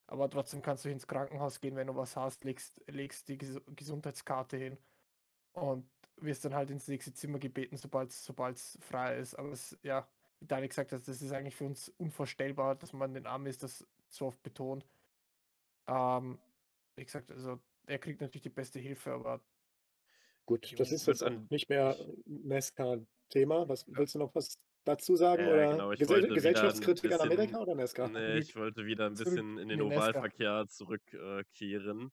Aber trotzdem kannst du ins Krankenhaus gehen, wenn du was hast, legst, legst die Ges Gesundheitskarte hin und wirst dann halt ins nächste Zimmer gebeten, sobald es frei ist. Aber es, ja, Daniel gesagt hat, das ist eigentlich für uns unvorstellbar, dass man den Arm ist, das so oft betont. Ähm, wie gesagt, also er kriegt natürlich die beste Hilfe, aber Gut, das ist jetzt an- nicht mehr NASCAR-Thema. Was willst du noch was dazu sagen? Ja, oder genau, ich Gesell wollte wieder ein Gesellschaftskritik an bisschen- Amerika oder NASCAR? Nee, ich wollte wieder ein bisschen in den. Ovalverkehr zurückkehren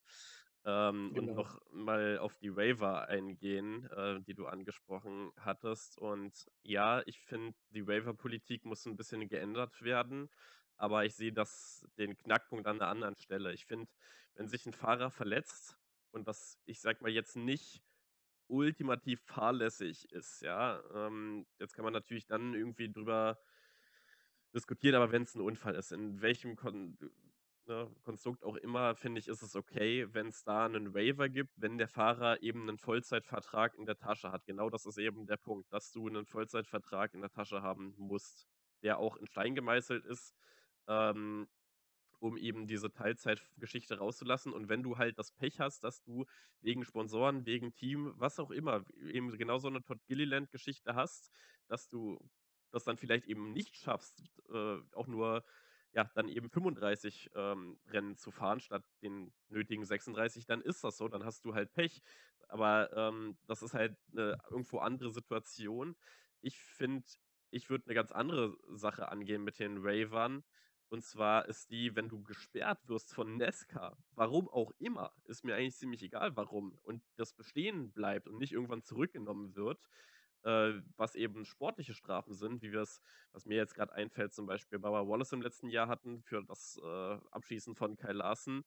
ähm, und Genau. noch mal auf die Waiver eingehen, äh, die du angesprochen hattest. Und ja, ich finde, die Waiver-Politik muss ein bisschen geändert werden, aber ich sehe das den Knackpunkt an einer anderen Stelle. Ich finde, wenn sich ein Fahrer verletzt und das, ich sag mal jetzt nicht ultimativ fahrlässig ist, ja, ähm, jetzt kann man natürlich dann irgendwie drüber diskutieren, aber wenn es ein Unfall ist, in welchem Kon ne, Konstrukt auch immer, finde ich, ist es okay, wenn es da einen Waiver gibt, wenn der Fahrer eben einen Vollzeitvertrag in der Tasche hat. Genau das ist eben der Punkt, dass du einen Vollzeitvertrag in der Tasche haben musst, der auch in Stein gemeißelt ist, ähm, um eben diese Teilzeitgeschichte rauszulassen. Und wenn du halt das Pech hast, dass du wegen Sponsoren, wegen Team, was auch immer, eben genau so eine Todd Gilliland-Geschichte hast, dass du das dann vielleicht eben nicht schaffst, äh, auch nur ja, dann eben 35 ähm, Rennen zu fahren, statt den nötigen 36, dann ist das so, dann hast du halt Pech. Aber ähm, das ist halt eine irgendwo andere Situation. Ich finde ich würde eine ganz andere Sache angehen mit den Ravern. Und zwar ist die, wenn du gesperrt wirst von Nesca, warum auch immer, ist mir eigentlich ziemlich egal, warum, und das bestehen bleibt und nicht irgendwann zurückgenommen wird, äh, was eben sportliche Strafen sind, wie wir es, was mir jetzt gerade einfällt, zum Beispiel Barbara Wallace im letzten Jahr hatten für das äh, Abschießen von Kyle Larson.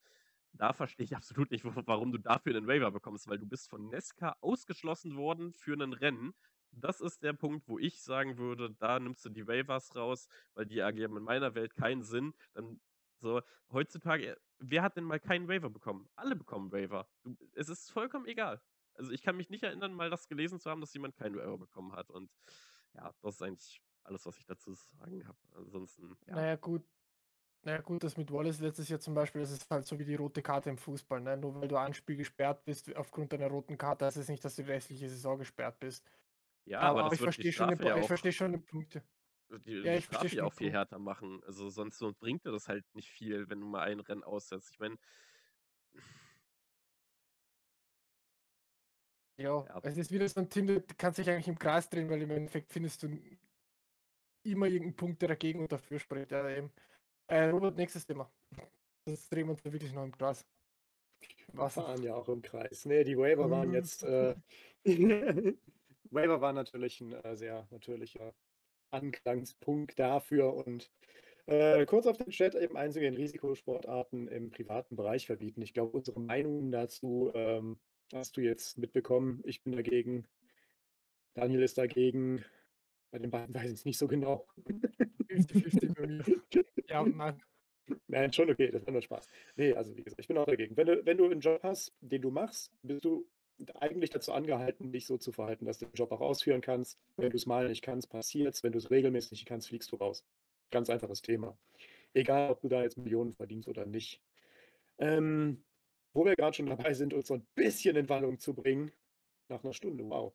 Da verstehe ich absolut nicht, warum du dafür einen Waiver bekommst, weil du bist von Nesca ausgeschlossen worden für ein Rennen, das ist der Punkt, wo ich sagen würde, da nimmst du die Waivers raus, weil die ergeben in meiner Welt keinen Sinn. Dann so, heutzutage, wer hat denn mal keinen Waiver bekommen? Alle bekommen Waiver. Du, es ist vollkommen egal. Also ich kann mich nicht erinnern, mal das gelesen zu haben, dass jemand keinen Waiver bekommen hat. Und ja, das ist eigentlich alles, was ich dazu sagen habe. Ansonsten, ja. Naja, gut. Naja, gut, das mit Wallace letztes Jahr zum Beispiel, das ist halt so wie die rote Karte im Fußball. Ne? Nur weil du ein Spiel gesperrt bist aufgrund deiner roten Karte, heißt es nicht, dass du die restliche Saison gesperrt bist. Ja, Aber, aber ich verstehe schon, ja ich verstehe schon die Punkte. die, Ja, die Strafe ja auch viel härter machen. Also sonst so bringt dir das halt nicht viel, wenn du mal ein Rennen aussetzt. Ich meine, Ja, Ja. es ist wieder so ein Team, du kannst dich eigentlich im Kreis drehen, weil im Endeffekt findest du immer irgendeinen Punkt, der dagegen und dafür spricht. Ja, eben. Äh, Robert, nächstes Thema. Das drehen wir uns wirklich noch im Kreis. Was? fahren ja auch im Kreis. Nee, die Waiver waren Mhm. jetzt. Äh, Waiver war natürlich ein äh, sehr natürlicher Anknangspunkt dafür und äh, kurz auf den Chat eben einzugehen, Risikosportarten im privaten Bereich verbieten. Ich glaube, unsere Meinungen dazu ähm, hast du jetzt mitbekommen. Ich bin dagegen. Daniel ist dagegen. Bei den beiden weiß ich es nicht so genau. 50-50 bei mir. Ja, nein. Nein, schon okay, das war nur Spaß. Nee, also wie gesagt, ich bin auch dagegen. Wenn du, wenn du einen Job hast, den du machst, bist du eigentlich dazu angehalten, dich so zu verhalten, dass du den Job auch ausführen kannst. Wenn du es mal nicht kannst, passiert's. Wenn du es regelmäßig nicht kannst, fliegst du raus. Ganz einfaches Thema. Egal, ob du da jetzt Millionen verdienst oder nicht. Ähm, wo wir gerade schon dabei sind, uns so ein bisschen in Wallung zu bringen, nach einer Stunde, wow.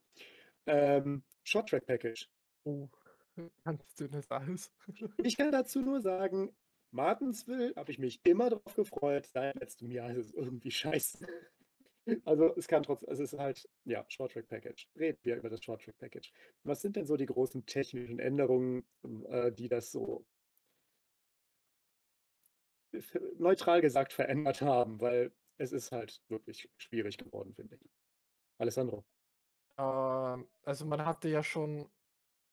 Ähm, Short Track Package. Oh, du das alles? Ich kann dazu nur sagen, Martinsville habe ich mich immer darauf gefreut. Seit letztem Jahr ist es irgendwie scheiße. Also es kann trotzdem, es ist halt, ja, Short Track Package. Reden wir über das Short Track Package. Was sind denn so die großen technischen Änderungen, äh, die das so neutral gesagt verändert haben? Weil es ist halt wirklich schwierig geworden, finde ich. Alessandro. Ähm, also man hatte ja schon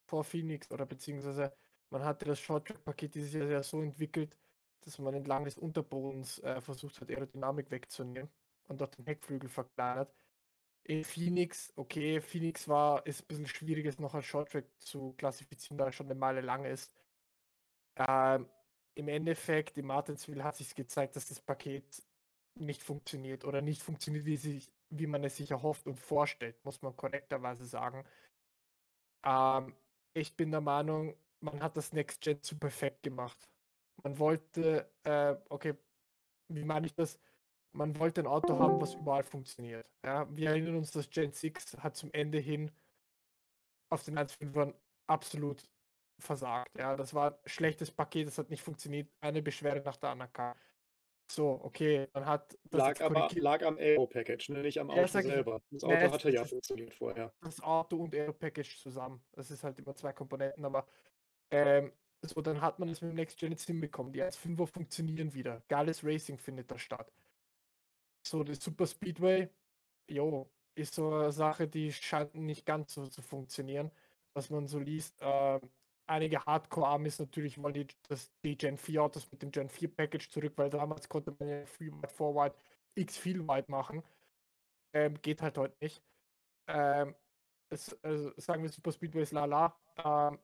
vor Phoenix oder beziehungsweise man hatte das Short-Track-Paket dieses Jahr ja so entwickelt, dass man entlang des Unterbodens äh, versucht hat, Aerodynamik wegzunehmen und dort den Heckflügel verkleinert. In Phoenix, okay, Phoenix war, ist ein bisschen schwierig, es noch als Short-Track zu klassifizieren, da er schon eine Meile lang ist. Ähm, Im Endeffekt, in Martinsville hat sich gezeigt, dass das Paket nicht funktioniert oder nicht funktioniert, wie, sich, wie man es sich erhofft und vorstellt, muss man korrekterweise sagen. Ähm, ich bin der Meinung, man hat das Next Gen zu perfekt gemacht. Man wollte, äh, okay, wie meine ich das? Man wollte ein Auto haben, was überall funktioniert. Ja, wir erinnern uns, dass Gen 6 hat zum Ende hin auf den 1.5ern absolut versagt. Ja, das war ein schlechtes Paket, das hat nicht funktioniert. Eine Beschwerde nach der anderen kam. So, okay, man hat das Lag aber lag am Aero-Package, ne? nicht am Ja, Auto ich. selber. Das Ja, Auto es- hatte ja funktioniert vorher. das Auto und Aero Package zusammen. Das ist halt immer zwei Komponenten, aber ähm, so, dann hat man es mit dem Next Gen jetzt hinbekommen. Die 1.5er funktionieren wieder. Geiles Racing findet da statt. So, das Super Speedway, jo, ist so eine Sache, die scheint nicht ganz so zu funktionieren, was man so liest. Ähm, einige Hardcore-Armies natürlich wollen die, das, die Gen 4 Autos mit dem Gen 4 Package zurück, weil damals konnte man ja Free Wide, Forward, X viel weit machen. Ähm, geht halt heute nicht. Ähm, es, also sagen wir Super Speedway ist lala. Ähm,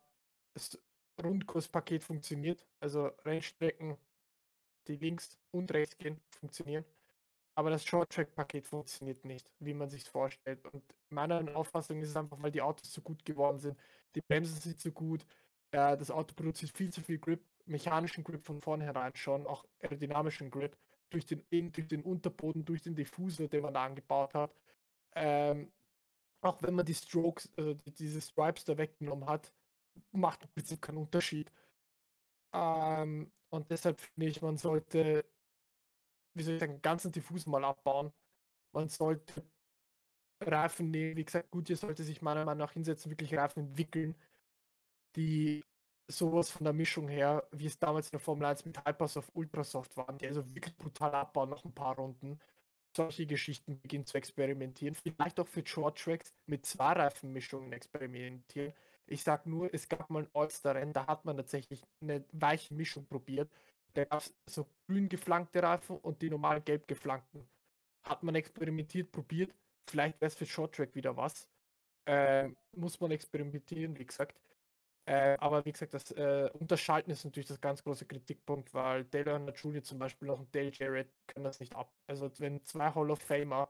das Rundkurspaket funktioniert, also Rennstrecken, die links und rechts gehen, funktionieren. Aber das Short-Track-Paket funktioniert nicht, wie man sich vorstellt. Und meiner Auffassung ist es einfach, weil die Autos so gut geworden sind. Die Bremsen sind so gut. Äh, das Auto produziert viel zu viel Grip, mechanischen Grip von vornherein schon, auch aerodynamischen Grip, durch den, durch den Unterboden, durch den Diffusor, den man da angebaut hat. Ähm, auch wenn man die Strokes, die, diese Stripes da weggenommen hat, macht im Prinzip keinen Unterschied. Ähm, und deshalb finde ich, man sollte, wie soll ich sagen, den ganzen Diffus mal abbauen. Man sollte Reifen nehmen, wie gesagt, gut, ihr sollte sich meiner Meinung nach hinsetzen, wirklich Reifen entwickeln, die sowas von der Mischung her, wie es damals in der Formel 1 mit Hypersoft, Ultrasoft waren, die also wirklich brutal abbauen nach ein paar Runden. Solche Geschichten beginnen zu experimentieren. Vielleicht auch für Short Tracks mit zwei Reifenmischungen experimentieren. Ich sag nur, es gab mal ein All-Star-Rennen, da hat man tatsächlich eine weiche Mischung probiert. Da gab es so grün geflankte Reifen und die normalen gelb geflankten. Hat man experimentiert, probiert. Vielleicht wäre es für Short Track wieder was. Äh, muss man experimentieren, wie gesagt. Äh, aber wie gesagt, das äh, Unterschalten ist natürlich das ganz große Kritikpunkt, weil Dale Earner Jr. zum Beispiel noch und Dale Jarrett können das nicht ab. Also wenn zwei Hall of Famer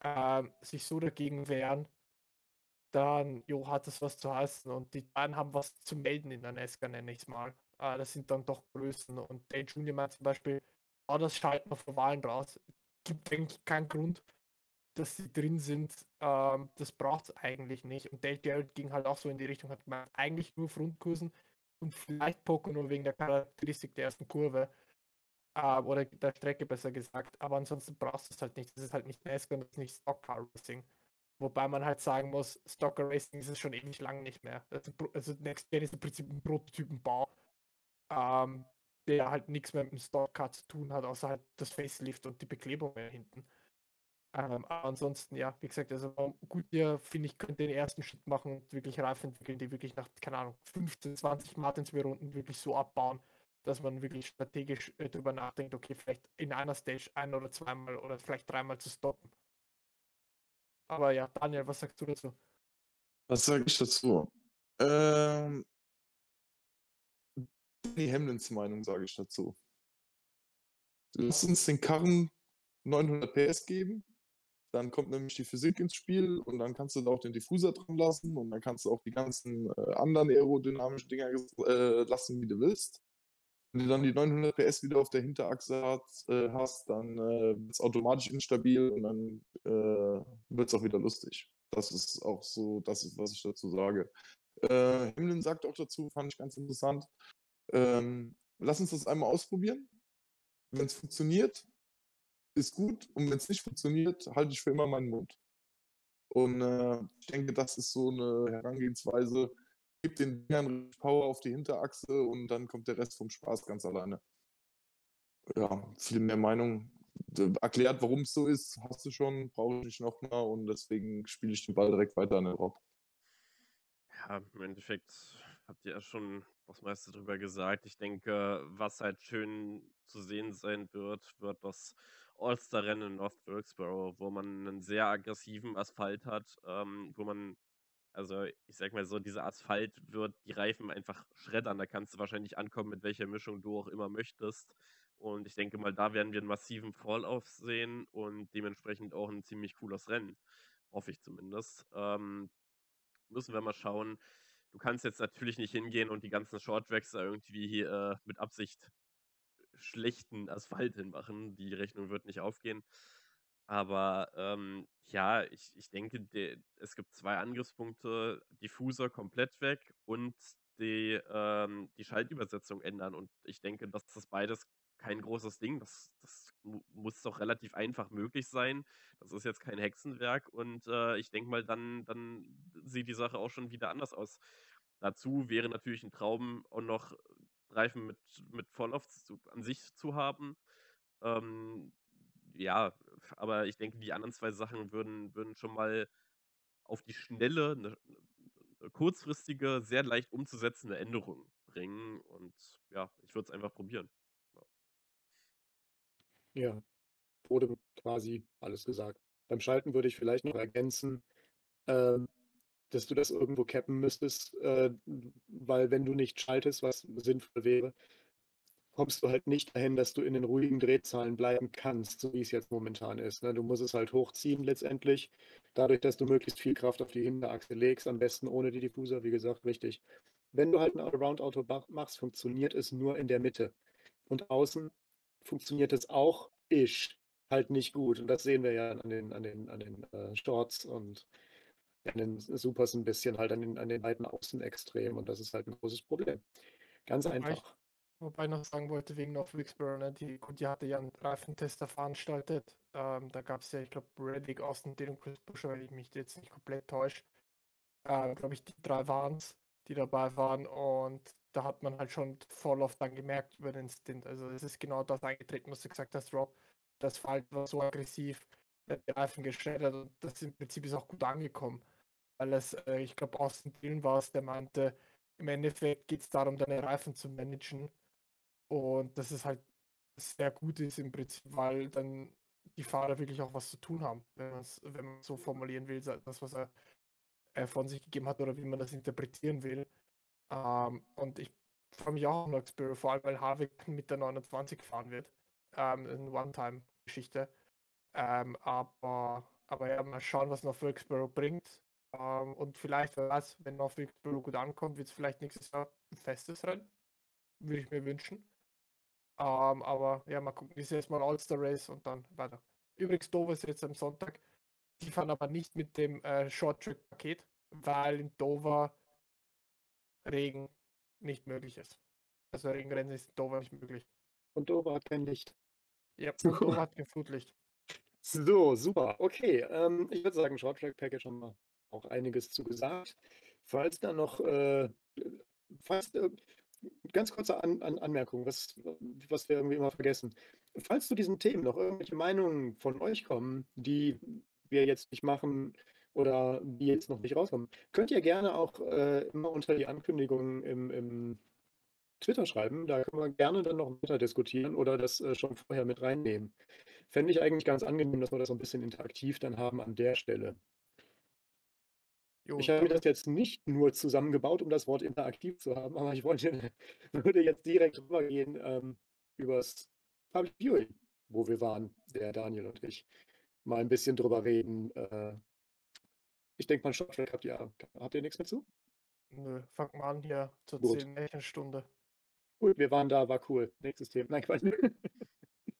äh, sich so dagegen wehren, dann jo, hat das was zu heißen und die beiden haben was zu melden in der NASCAR, nenne ich es mal. Äh, das sind dann doch Größen und Dale Jr. meint zum Beispiel, oh, das schalten wir vor Wahlen raus. Gibt eigentlich keinen Grund dass sie drin sind, ähm, das braucht es eigentlich nicht. Und Dale Garrett ging halt auch so in die Richtung, hat gemeint, eigentlich nur Frontkursen und vielleicht Pocono wegen der Charakteristik der ersten Kurve. Äh, oder der Strecke besser gesagt. Aber ansonsten brauchst du es halt nicht. Das ist halt nicht NASCAR und das ist nicht Stock Car Racing. Wobei man halt sagen muss, Stocker Racing ist es schon ewig lang nicht mehr. Also, also Next Gen ist im Prinzip ein Prototypenbau, ähm, der halt nichts mehr mit dem Stock Car zu tun hat, außer halt das Facelift und die Beklebung hinten. Ähm, ansonsten, ja, wie gesagt, also gut, ihr, finde ich, könnt den ersten Schritt machen und wirklich Reifen entwickeln, die wirklich nach, keine Ahnung, 15, 20 Martinswehr-Runden wirklich so abbauen, dass man wirklich strategisch äh, darüber nachdenkt, okay, vielleicht in einer Stage ein oder zweimal oder vielleicht dreimal zu stoppen. Aber ja, Daniel, was sagst du dazu? Was sage ich dazu? Ähm, Danny Hamlins Meinung sage ich dazu. Lass uns den Karren 900 PS geben dann kommt nämlich die Physik ins Spiel und dann kannst du da auch den Diffuser dran lassen und dann kannst du auch die ganzen äh, anderen aerodynamischen Dinger äh, lassen, wie du willst. Wenn du dann die 900 PS wieder auf der Hinterachse hat, äh, hast, dann äh, wird es automatisch instabil und dann äh, wird es auch wieder lustig. Das ist auch so, das ist, was ich dazu sage. Äh, Himmeln sagt auch dazu, fand ich ganz interessant. Ähm, lass uns das einmal ausprobieren. Wenn es funktioniert, ist gut und wenn es nicht funktioniert, halte ich für immer meinen Mund. Und äh, ich denke, das ist so eine Herangehensweise, gibt den Dingern Power auf die Hinterachse und dann kommt der Rest vom Spaß ganz alleine. Ja, viel mehr Meinung. Erklärt, warum es so ist, hast du schon, brauche ich nicht nochmal und deswegen spiele ich den Ball direkt weiter an den Rob. Ja, im Endeffekt habt ihr ja schon das meiste drüber gesagt. Ich denke, was halt schön zu sehen sein wird, wird das All-Star-Rennen in North Wilkesboro, wo man einen sehr aggressiven Asphalt hat, ähm, wo man, also ich sag mal so, dieser Asphalt wird die Reifen einfach schreddern. Da kannst du wahrscheinlich ankommen, mit welcher Mischung du auch immer möchtest. Und ich denke mal, da werden wir einen massiven Fall-Off sehen und dementsprechend auch ein ziemlich cooles Rennen. Hoffe ich zumindest. Ähm, müssen wir mal schauen. Du kannst jetzt natürlich nicht hingehen und die ganzen Shorttracks irgendwie äh, mit Absicht schlechten Asphalt hinmachen. Die Rechnung wird nicht aufgehen. Aber ähm, ja, ich, ich denke, de, es gibt zwei Angriffspunkte: Diffuser komplett weg und die, ähm, die Schaltübersetzung ändern. Und ich denke, dass das beides kein großes Ding. Das, das muss doch relativ einfach möglich sein. Das ist jetzt kein Hexenwerk. Und äh, ich denke mal, dann, dann sieht die Sache auch schon wieder anders aus. Dazu wäre natürlich ein Traum auch noch Reifen mit, mit Vorlauf an sich zu haben. Ähm, ja, aber ich denke, die anderen zwei Sachen würden, würden schon mal auf die schnelle, eine, eine kurzfristige, sehr leicht umzusetzende Änderung bringen. Und ja, ich würde es einfach probieren. Ja. wurde quasi alles gesagt. Beim Schalten würde ich vielleicht noch ergänzen, ähm, dass du das irgendwo cappen müsstest, äh, weil wenn du nicht schaltest, was sinnvoll wäre, kommst du halt nicht dahin, dass du in den ruhigen Drehzahlen bleiben kannst, so wie es jetzt momentan ist. Ne? Du musst es halt hochziehen letztendlich, dadurch, dass du möglichst viel Kraft auf die Hinterachse legst, am besten ohne die Diffuser, wie gesagt, richtig. Wenn du halt ein Allround-Auto machst, funktioniert es nur in der Mitte. Und außen funktioniert es auch ish, halt nicht gut. Und das sehen wir ja an den, an den, an den äh, Shorts und an den Supers ein bisschen halt an den, an den beiden Außenextremen und das ist halt ein großes Problem. Ganz wobei einfach. Ich, wobei ich noch sagen wollte, wegen North Wilkesboro, ne, die, die hatte ja einen Reifentester veranstaltet. Ähm, da gab es ja, ich glaube, Reddick, Austin Dillon, Chris Buescher, wenn ich mich jetzt nicht komplett täusche. Äh, glaube ich, die drei waren es, die dabei waren. Und da hat man halt schon voll oft dann gemerkt über den Stint. Also es ist genau das eingetreten, was du gesagt hast, Rob. Das Verhalten war so aggressiv, der Reifen geschreddert und das im Prinzip ist auch gut angekommen. Weil es, äh, ich glaube, Austin Dillon war es, der meinte, im Endeffekt geht es darum, deine Reifen zu managen. Und das ist halt sehr gut ist im Prinzip, weil dann die Fahrer wirklich auch was zu tun haben, wenn man wenn man so formulieren will, das, was er äh, von sich gegeben hat oder wie man das interpretieren will. Ähm, und ich freue mich auch auf Bureau, vor allem weil Harvick mit der 29 fahren wird. Ähm, eine One-Time-Geschichte. Ähm, aber, aber ja, mal schauen, was noch Wilkesboro bringt. Ähm, und vielleicht, wer weiß, wenn noch Wilkesboro gut ankommt, wird es vielleicht nächstes Jahr ein festes Rennen. Würde ich mir wünschen. Ähm, aber ja, mal gucken. Ist jetzt mal All-Star Race und dann weiter. Übrigens, Dover ist jetzt am Sonntag. Die fahren aber nicht mit dem äh, Short-Track-Paket, weil in Dover Regen nicht möglich ist. Also Regenrennen ist in Dover nicht möglich. Und Dover hat kein Licht. Ja, und Dover hat kein Flutlicht. So, super. Okay, ähm, ich würde sagen, Short Track Package haben wir auch einiges zu gesagt. Falls da noch, äh, falls, äh, ganz kurze An An Anmerkung, was, was wir irgendwie immer vergessen. Falls zu diesen Themen noch irgendwelche Meinungen von euch kommen, die wir jetzt nicht machen oder die jetzt noch nicht rauskommen, könnt ihr gerne auch äh, immer unter die Ankündigungen im, im Twitter schreiben. Da können wir gerne dann noch weiter diskutieren oder das äh, schon vorher mit reinnehmen. Fände ich eigentlich ganz angenehm, dass wir das so ein bisschen interaktiv dann haben an der Stelle. Ich habe mir das jetzt nicht nur zusammengebaut, um das Wort interaktiv zu haben, aber ich wollte, würde jetzt direkt rübergehen ähm, übers Public Viewing, wo wir waren, der Daniel und ich, mal ein bisschen drüber reden. Äh, ich denke mal, Shorttrack habt ihr, habt ihr nichts mehr zu? Nö, fang mal an hier zur Gut. 10 Märchenstunde. Gut, wir waren da, war cool. Nächstes Thema. Nein, Quatsch.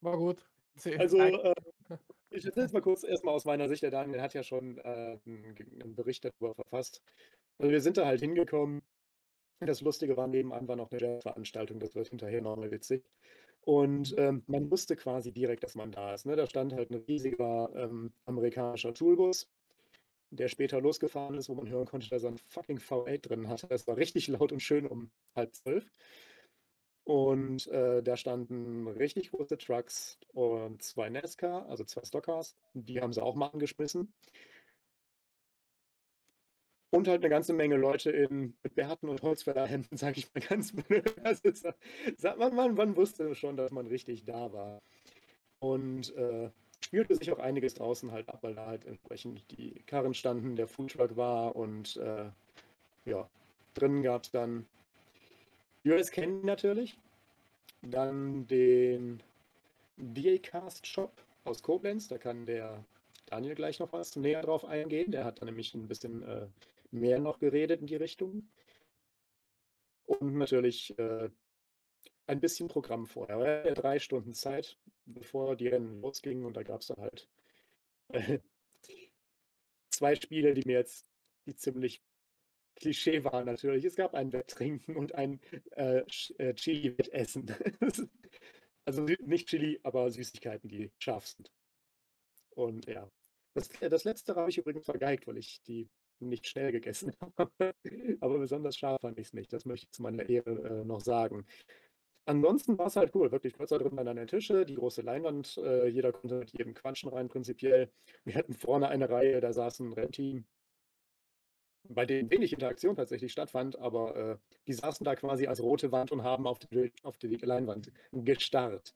War gut. Zehn- Also, Nein, äh, ich erzähle es mal kurz erstmal aus meiner Sicht. Der Daniel hat ja schon äh, einen, Bericht darüber verfasst. Also wir sind da halt hingekommen. Das Lustige war, nebenan war noch eine Jazz-Veranstaltung, das wird hinterher noch mal witzig. Und ähm, man wusste quasi direkt, dass man da ist. Ne? Da stand halt ein riesiger ähm, amerikanischer Toolbus, der später losgefahren ist, wo man hören konnte, dass er ein fucking V8 drin hatte. Das war richtig laut und schön um halb zwölf. Und äh, da standen richtig große Trucks und zwei NASCAR, also zwei Stockcars. Die haben sie auch mal angeschmissen. Und halt eine ganze Menge Leute in Bärten und Holzfällerhemden, sage ich mal ganz blöd. Also, sa- sa- man, man, man wusste schon, dass man richtig da war. Und äh, spielte sich auch einiges draußen halt ab, weil da halt entsprechend die Karren standen, der Foodtruck war und äh, ja, drinnen gab es dann US Candy natürlich, dann den DA-Cast Shop aus Koblenz, da kann der Daniel gleich noch was näher drauf eingehen, der hat da nämlich ein bisschen äh, mehr noch geredet in die Richtung. Und natürlich äh, ein bisschen Programm vorher. Er hatte drei Stunden Zeit, bevor die Rennen losgingen und da gab es dann halt äh, zwei Spiele, die mir jetzt die ziemlich Klischee waren natürlich. Es gab ein Wetttrinken und ein äh, äh, Chili-Wettessen. also nicht Chili, aber Süßigkeiten, die scharf sind. Und ja, das, äh, das letzte habe ich übrigens vergeigt, weil ich die nicht schnell gegessen habe. aber besonders scharf fand ich es nicht. Das möchte ich zu meiner Ehre äh, noch sagen. Ansonsten war es halt cool, wirklich kürzer drin an den Tische, die große Leinwand, äh, jeder konnte mit jedem quatschen rein prinzipiell. Wir hatten vorne eine Reihe, da saß ein Rennteam, bei dem wenig Interaktion tatsächlich stattfand, aber äh, die saßen da quasi als rote Wand und haben auf die, auf die Leinwand gestarrt.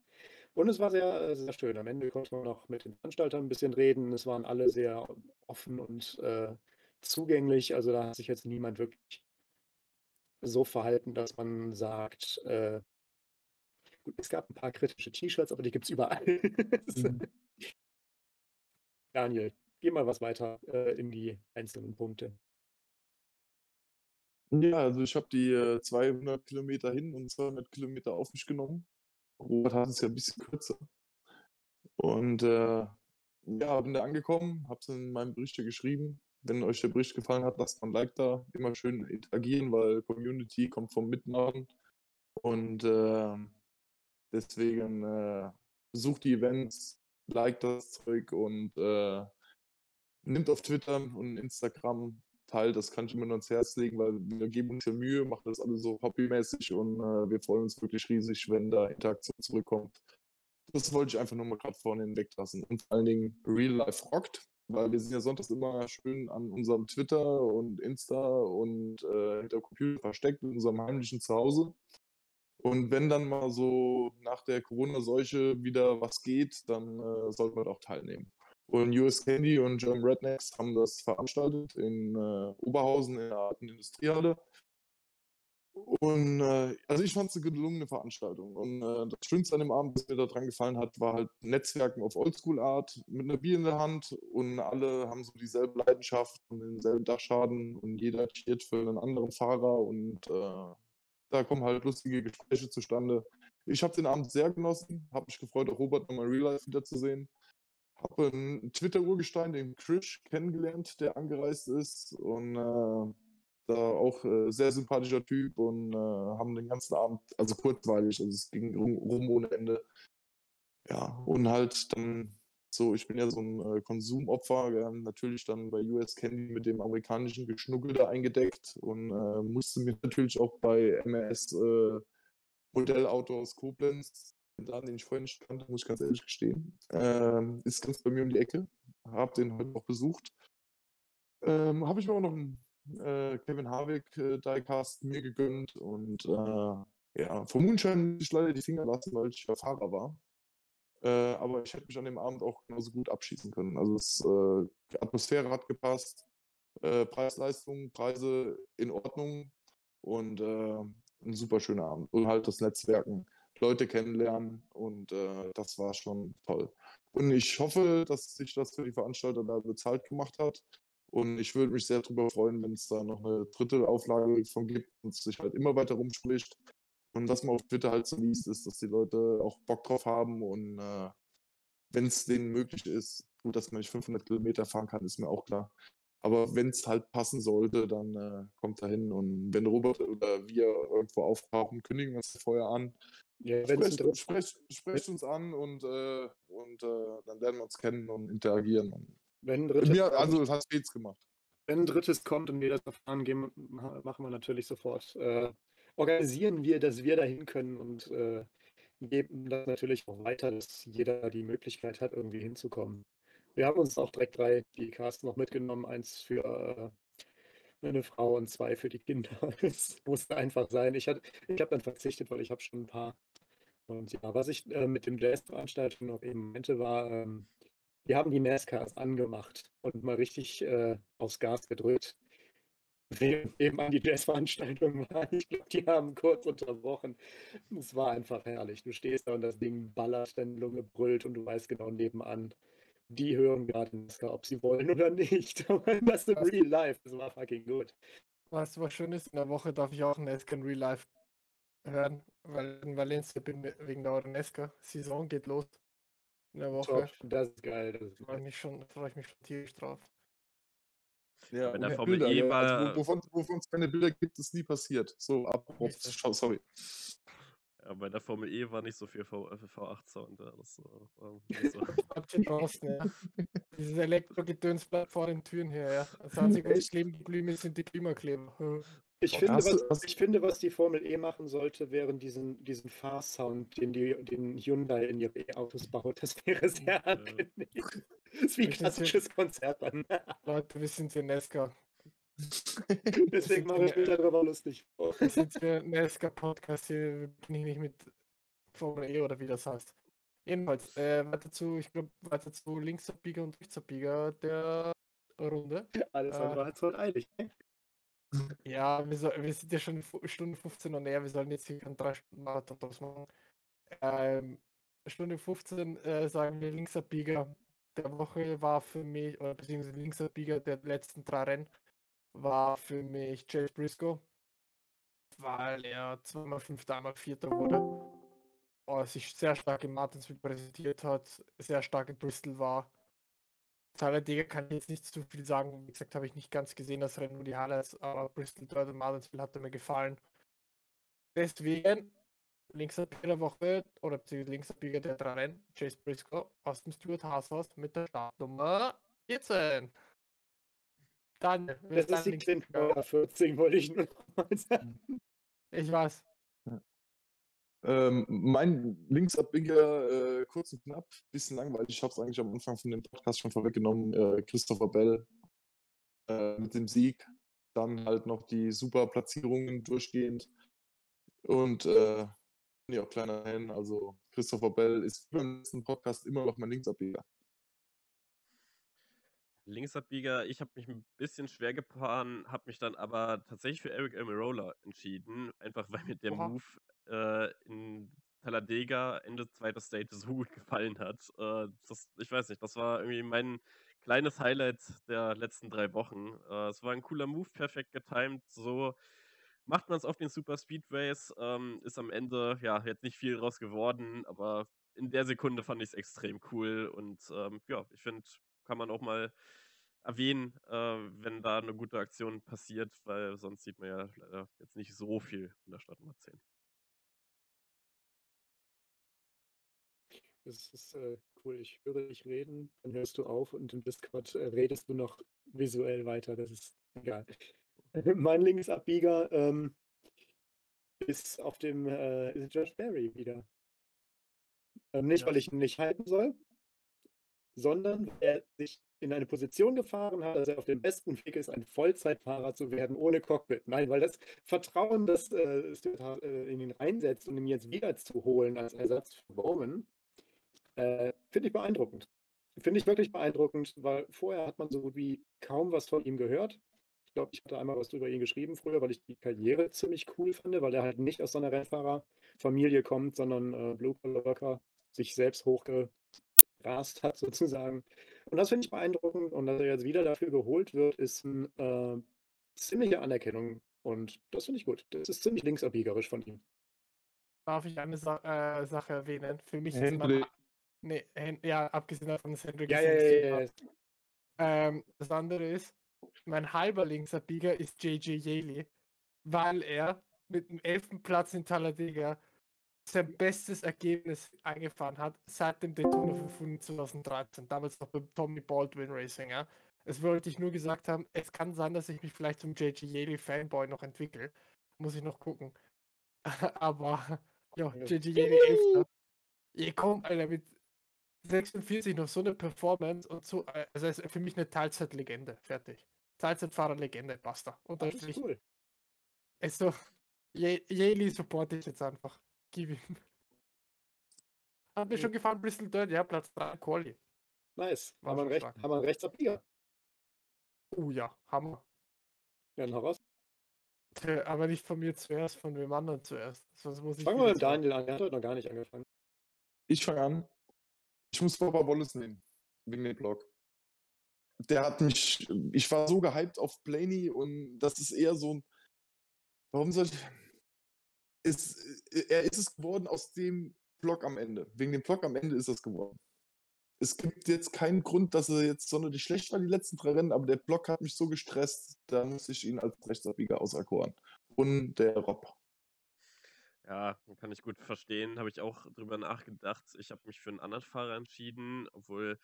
Und es war sehr, äh, sehr schön. Am Ende konnte man noch mit den Veranstaltern ein bisschen reden. Es waren alle sehr offen und äh, zugänglich. Also da hat sich jetzt niemand wirklich so verhalten, dass man sagt, äh, gut, es gab ein paar kritische T-Shirts, aber die gibt es überall. Mhm. Daniel, geh mal was weiter äh, in die einzelnen Punkte. Ja, also ich habe die äh, 200 Kilometer hin und 200 Kilometer auf mich genommen. Robert hat es ja ein bisschen kürzer. Und äh, ja, bin da angekommen, habe es in meinem Bericht geschrieben. Wenn euch der Bericht gefallen hat, lasst mal ein Like da. Immer schön interagieren, weil Community kommt vom Mitmachen. Und äh, deswegen äh, besucht die Events, liked das Zeug und äh, nimmt auf Twitter und Instagram Teil, das kann ich immer nur ans Herz legen, weil wir geben uns ja Mühe, machen das alle so hobbymäßig und äh, wir freuen uns wirklich riesig, wenn da Interaktion zurückkommt. Das wollte ich einfach nur mal gerade vorne hinweglassen. Und vor allen Dingen Real Life rockt, weil wir sind ja sonntags immer schön an unserem Twitter und Insta und äh, hinter dem Computer versteckt in unserem heimlichen Zuhause. Und wenn dann mal so nach der Corona-Seuche wieder was geht, dann äh, sollte man auch teilnehmen. Und US Candy und German Rednecks haben das veranstaltet in äh, Oberhausen in der alten Industriehalle. Und äh, also ich fand es eine gelungene Veranstaltung. Und äh, das Schönste an dem Abend, was mir da dran gefallen hat, war halt Netzwerken auf Oldschool-Art mit einer Bier in der Hand und alle haben so dieselbe Leidenschaft und denselben Dachschaden und jeder cheert für einen anderen Fahrer und äh, da kommen halt lustige Gespräche zustande. Ich habe den Abend sehr genossen, habe mich gefreut, auch Robert nochmal Real Life wiederzusehen. Habe einen Twitter-Urgestein, den Krish, kennengelernt, der angereist ist und äh, da auch äh, sehr sympathischer Typ und äh, haben den ganzen Abend, also kurzweilig, also es ging rum, rum ohne Ende. Ja, und halt dann so, ich bin ja so ein äh, Konsumopfer, haben natürlich dann bei US Candy mit dem amerikanischen Geschnuggel da eingedeckt und äh, musste mir natürlich auch bei MRS äh, Modellauto aus Koblenz, den Laden, den ich vorher nicht kannte, muss ich ganz ehrlich gestehen, ähm, ist ganz bei mir um die Ecke, habe den heute auch besucht. Ähm, habe ich mir auch noch einen äh, Kevin Harvick äh, Diecast mir gegönnt und äh, ja, vom Moonshine muss ich leider die Finger lassen, weil ich ja Fahrer war. Äh, aber ich hätte mich an dem Abend auch genauso gut abschießen können. Also es, äh, die Atmosphäre hat gepasst, äh, Preis-Leistung, Preise in Ordnung und äh, ein super schöner Abend. Und halt das Netzwerken, Leute kennenlernen und äh, das war schon toll. Und ich hoffe, dass sich das für die Veranstalter da bezahlt gemacht hat. Und ich würde mich sehr darüber freuen, wenn es da noch eine dritte Auflage von gibt und sich halt immer weiter rumspricht. Und was man auf Twitter halt so liest, ist, dass die Leute auch Bock drauf haben und äh, wenn es denen möglich ist, gut, dass man nicht 500 Kilometer fahren kann, ist mir auch klar. Aber wenn es halt passen sollte, dann äh, kommt da hin. Und wenn Robert oder wir irgendwo auftauchen, kündigen wir uns vorher an. Ja, sprecht, sprecht, sprecht uns an und, äh, und äh, dann lernen wir uns kennen und interagieren. Und wenn drittes, mir, kommt, also, das hat Spitz gemacht. wenn drittes kommt und wir das erfahren, gehen, ma- machen wir natürlich sofort. Äh, organisieren wir, dass wir dahin können und äh, geben das natürlich auch weiter, dass jeder die Möglichkeit hat, irgendwie hinzukommen. Wir haben uns auch direkt drei die-Casts noch mitgenommen, eins für äh, eine Frau und zwei für die Kinder. Es musste einfach sein. Ich, ich habe dann verzichtet, weil ich habe schon ein paar. Und ja, was ich äh, mit dem Jazz-Veranstaltung noch eben meinte, war, ähm, die haben die NASCARs angemacht und mal richtig äh, aufs Gas gedrückt. Eben an die Jazzveranstaltung waren. Ich glaube, die haben kurz unterbrochen. Es war einfach herrlich. Du stehst da und das Ding ballert, deine Lunge brüllt und du weißt genau nebenan, die hören gerade NASCAR, ob sie wollen oder nicht. Das im Real Life, das war fucking gut. Weißt du, was schön ist? In der Woche darf ich auch Nesca in Real Life hören, weil in Valencia bin wegen der Nesca. Saison geht los. In der Woche. Top, das ist geil. Das ist geil. schon, freue ich mich schon tierisch drauf. Ja, Bei der Formel Bilder, E ja, war- also, wo- wovon wovon es keine Bilder gibt, ist nie passiert. So, schau, sorry. Ja, bei der Formel E war nicht so viel v, äh, V8-Sound. Ja, das äh, war nicht so. Draußen, ja. Dieses Elektrogedöns bleibt vor den Türen her, ja. Das einzige, was kleben geblieben ist, sind die Klimakleber. Ich finde, was, hast- ich finde, was die Formel E machen sollte, wären diesen, diesen Fahrsound, den, die, den Hyundai in ihre E-Autos baut. Das wäre sehr Ja. angenehm. Das ist wie ein klassisches Konzert dann. Leute, wir sind hier Nesca. Deswegen mache ich mich darüber lustig. Wir sind hier Nesca-Podcast hier. Wir bin ich nicht mit Formel E oder wie das heißt. Jedenfalls, äh, weiter zu, ich glaube, weiter zu Linksabbieger und Rechtsabbieger der Runde. Alles Äh. andere als heute eilig. ne? Ja, wir, soll, wir sind ja schon Stunde 15 und näher, wir sollen jetzt hier keinen 3 Stunden Marathon draus machen. Ähm, Stunde 15 äh, sagen wir Linksabbieger der Woche war für mich, oder beziehungsweise Linksabbieger der letzten drei Rennen, war für mich Chase Briscoe, weil er zweimal Fünfter, einmal Vierter wurde. Oh, sich sehr stark in Martinsville präsentiert hat, sehr stark in Bristol war. Talladega kann ich jetzt nicht zu viel sagen. Wie gesagt, habe ich nicht ganz gesehen, das Rennen, nur die Highlights, aber Bristol dort und Martinsville hat mir gefallen. Deswegen Linksabbieger der Woche oder beziehungsweise Linksabbieger der drei Rennen, Chase Briscoe aus dem Stuart Haas mit der Startnummer 14. Daniel, wer Das ist ist die? Clinton Bauer 14, wollte ich nur mal sagen. Ich weiß. Ähm, mein Linksabbieger, äh, kurz und knapp, bisschen langweilig. Ich habe es eigentlich am Anfang von dem Podcast schon vorweggenommen. Äh, Christopher Bell äh, mit dem Sieg. Dann halt noch die super Platzierungen durchgehend. Und äh, bin ja auch kleiner Fan. Also Christopher Bell ist beim letzten Podcast immer noch mein Linksabbieger. Linksabbieger, ich habe mich ein bisschen schwer gefahren, habe mich dann aber tatsächlich für Eric Almirola entschieden, einfach weil mir der Oha. Move äh, in Talladega Ende zweiter Stage so gut gefallen hat. Äh, das, ich weiß nicht, das war irgendwie mein kleines Highlight der letzten drei Wochen. Äh, es war ein cooler Move, perfekt getimed, so macht man es auf den Super Speedways, ähm, ist am Ende ja jetzt nicht viel draus geworden, aber in der Sekunde fand ich es extrem cool und ähm, ja, ich finde, kann man auch mal erwähnen, äh, wenn da eine gute Aktion passiert, weil sonst sieht man ja leider jetzt nicht so viel in der Stadt Nummer 10. Das ist äh, cool. Ich höre dich reden, dann hörst du auf und im Discord äh, redest du noch visuell weiter. Das ist egal. mein Linksabbieger ähm, ist auf dem äh, ist Josh Berry wieder. Ähm, nicht, weil Ja. ich ihn nicht halten soll, sondern weil er sich in eine Position gefahren hat, dass er auf dem besten Weg ist, ein Vollzeitfahrer zu werden ohne Cockpit. Nein, weil das Vertrauen, das äh, äh, in ihn reinsetzt, um ihn jetzt wieder zu holen als Ersatz für Bowman, äh, finde ich beeindruckend. Finde ich wirklich beeindruckend, weil vorher hat man so gut wie kaum was von ihm gehört. Ich glaube, ich hatte einmal was über ihn geschrieben früher, weil ich die Karriere ziemlich cool fand, weil er halt nicht aus so einer Rennfahrerfamilie kommt, sondern äh, Blue Collar Worker sich selbst hochgerast hat sozusagen. Und das finde ich beeindruckend und dass er jetzt wieder dafür geholt wird, ist eine äh, ziemliche Anerkennung und das finde ich gut. Das ist ziemlich linksabbiegerisch von ihm. Darf ich eine Sa äh, Sache erwähnen? Für mich ist Hendrik. Nee, ja, abgesehen davon, dass Hendrik Ja, ja, ja, ja. Ähm, das andere ist, mein halber Linksabbieger ist JJ Yaley, weil er mit dem elften Platz in Talladega sein bestes Ergebnis eingefahren hat seit dem Daytona 500 2013, damals noch beim Tommy Baldwin Racing. Ja. Es wollte ich nur gesagt haben, es kann sein, dass ich mich vielleicht zum JJ Yaley Fanboy noch entwickle. Muss ich noch gucken. Aber ja. JJ Yaley 11. Ja, komm, Alter, mit 46 noch so eine Performance und so, äh, also ist für mich eine Teilzeitlegende. Fertig. Teilzeitfahrer-Legende, basta. Das ist Unterstrich. cool. Also, Ye- Yaley supporte ich jetzt einfach. Gib ihm. Hat mir Ja. schon gefahren, Bristol Dirt, ja, Platz 3, Quali. Nice. War Haben wir Recht, haben wir einen Rechtsabbieger? Oh ja, Hammer. Ja, raus. Tja, Aber nicht von mir zuerst, von wem anderen zuerst. Sonst muss ich Fangen wir mit Daniel an. Der hat heute noch gar nicht angefangen. Ich fange an. Ich muss Papa Wallace nehmen. Wegen dem Blog. Der hat mich. Ich war so gehypt auf Blaney und das ist eher so ein. Warum soll ich. Ist, er ist es geworden aus dem Block am Ende. Wegen dem Block am Ende ist es geworden. Es gibt jetzt keinen Grund, dass er jetzt sonderlich schlecht war, die letzten drei Rennen, aber der Block hat mich so gestresst, da muss ich ihn als Rechtsabbieger auserkoren. Und der Rob. Ja, kann ich gut verstehen. Habe ich auch drüber nachgedacht. Ich habe mich für einen anderen Fahrer entschieden, obwohl,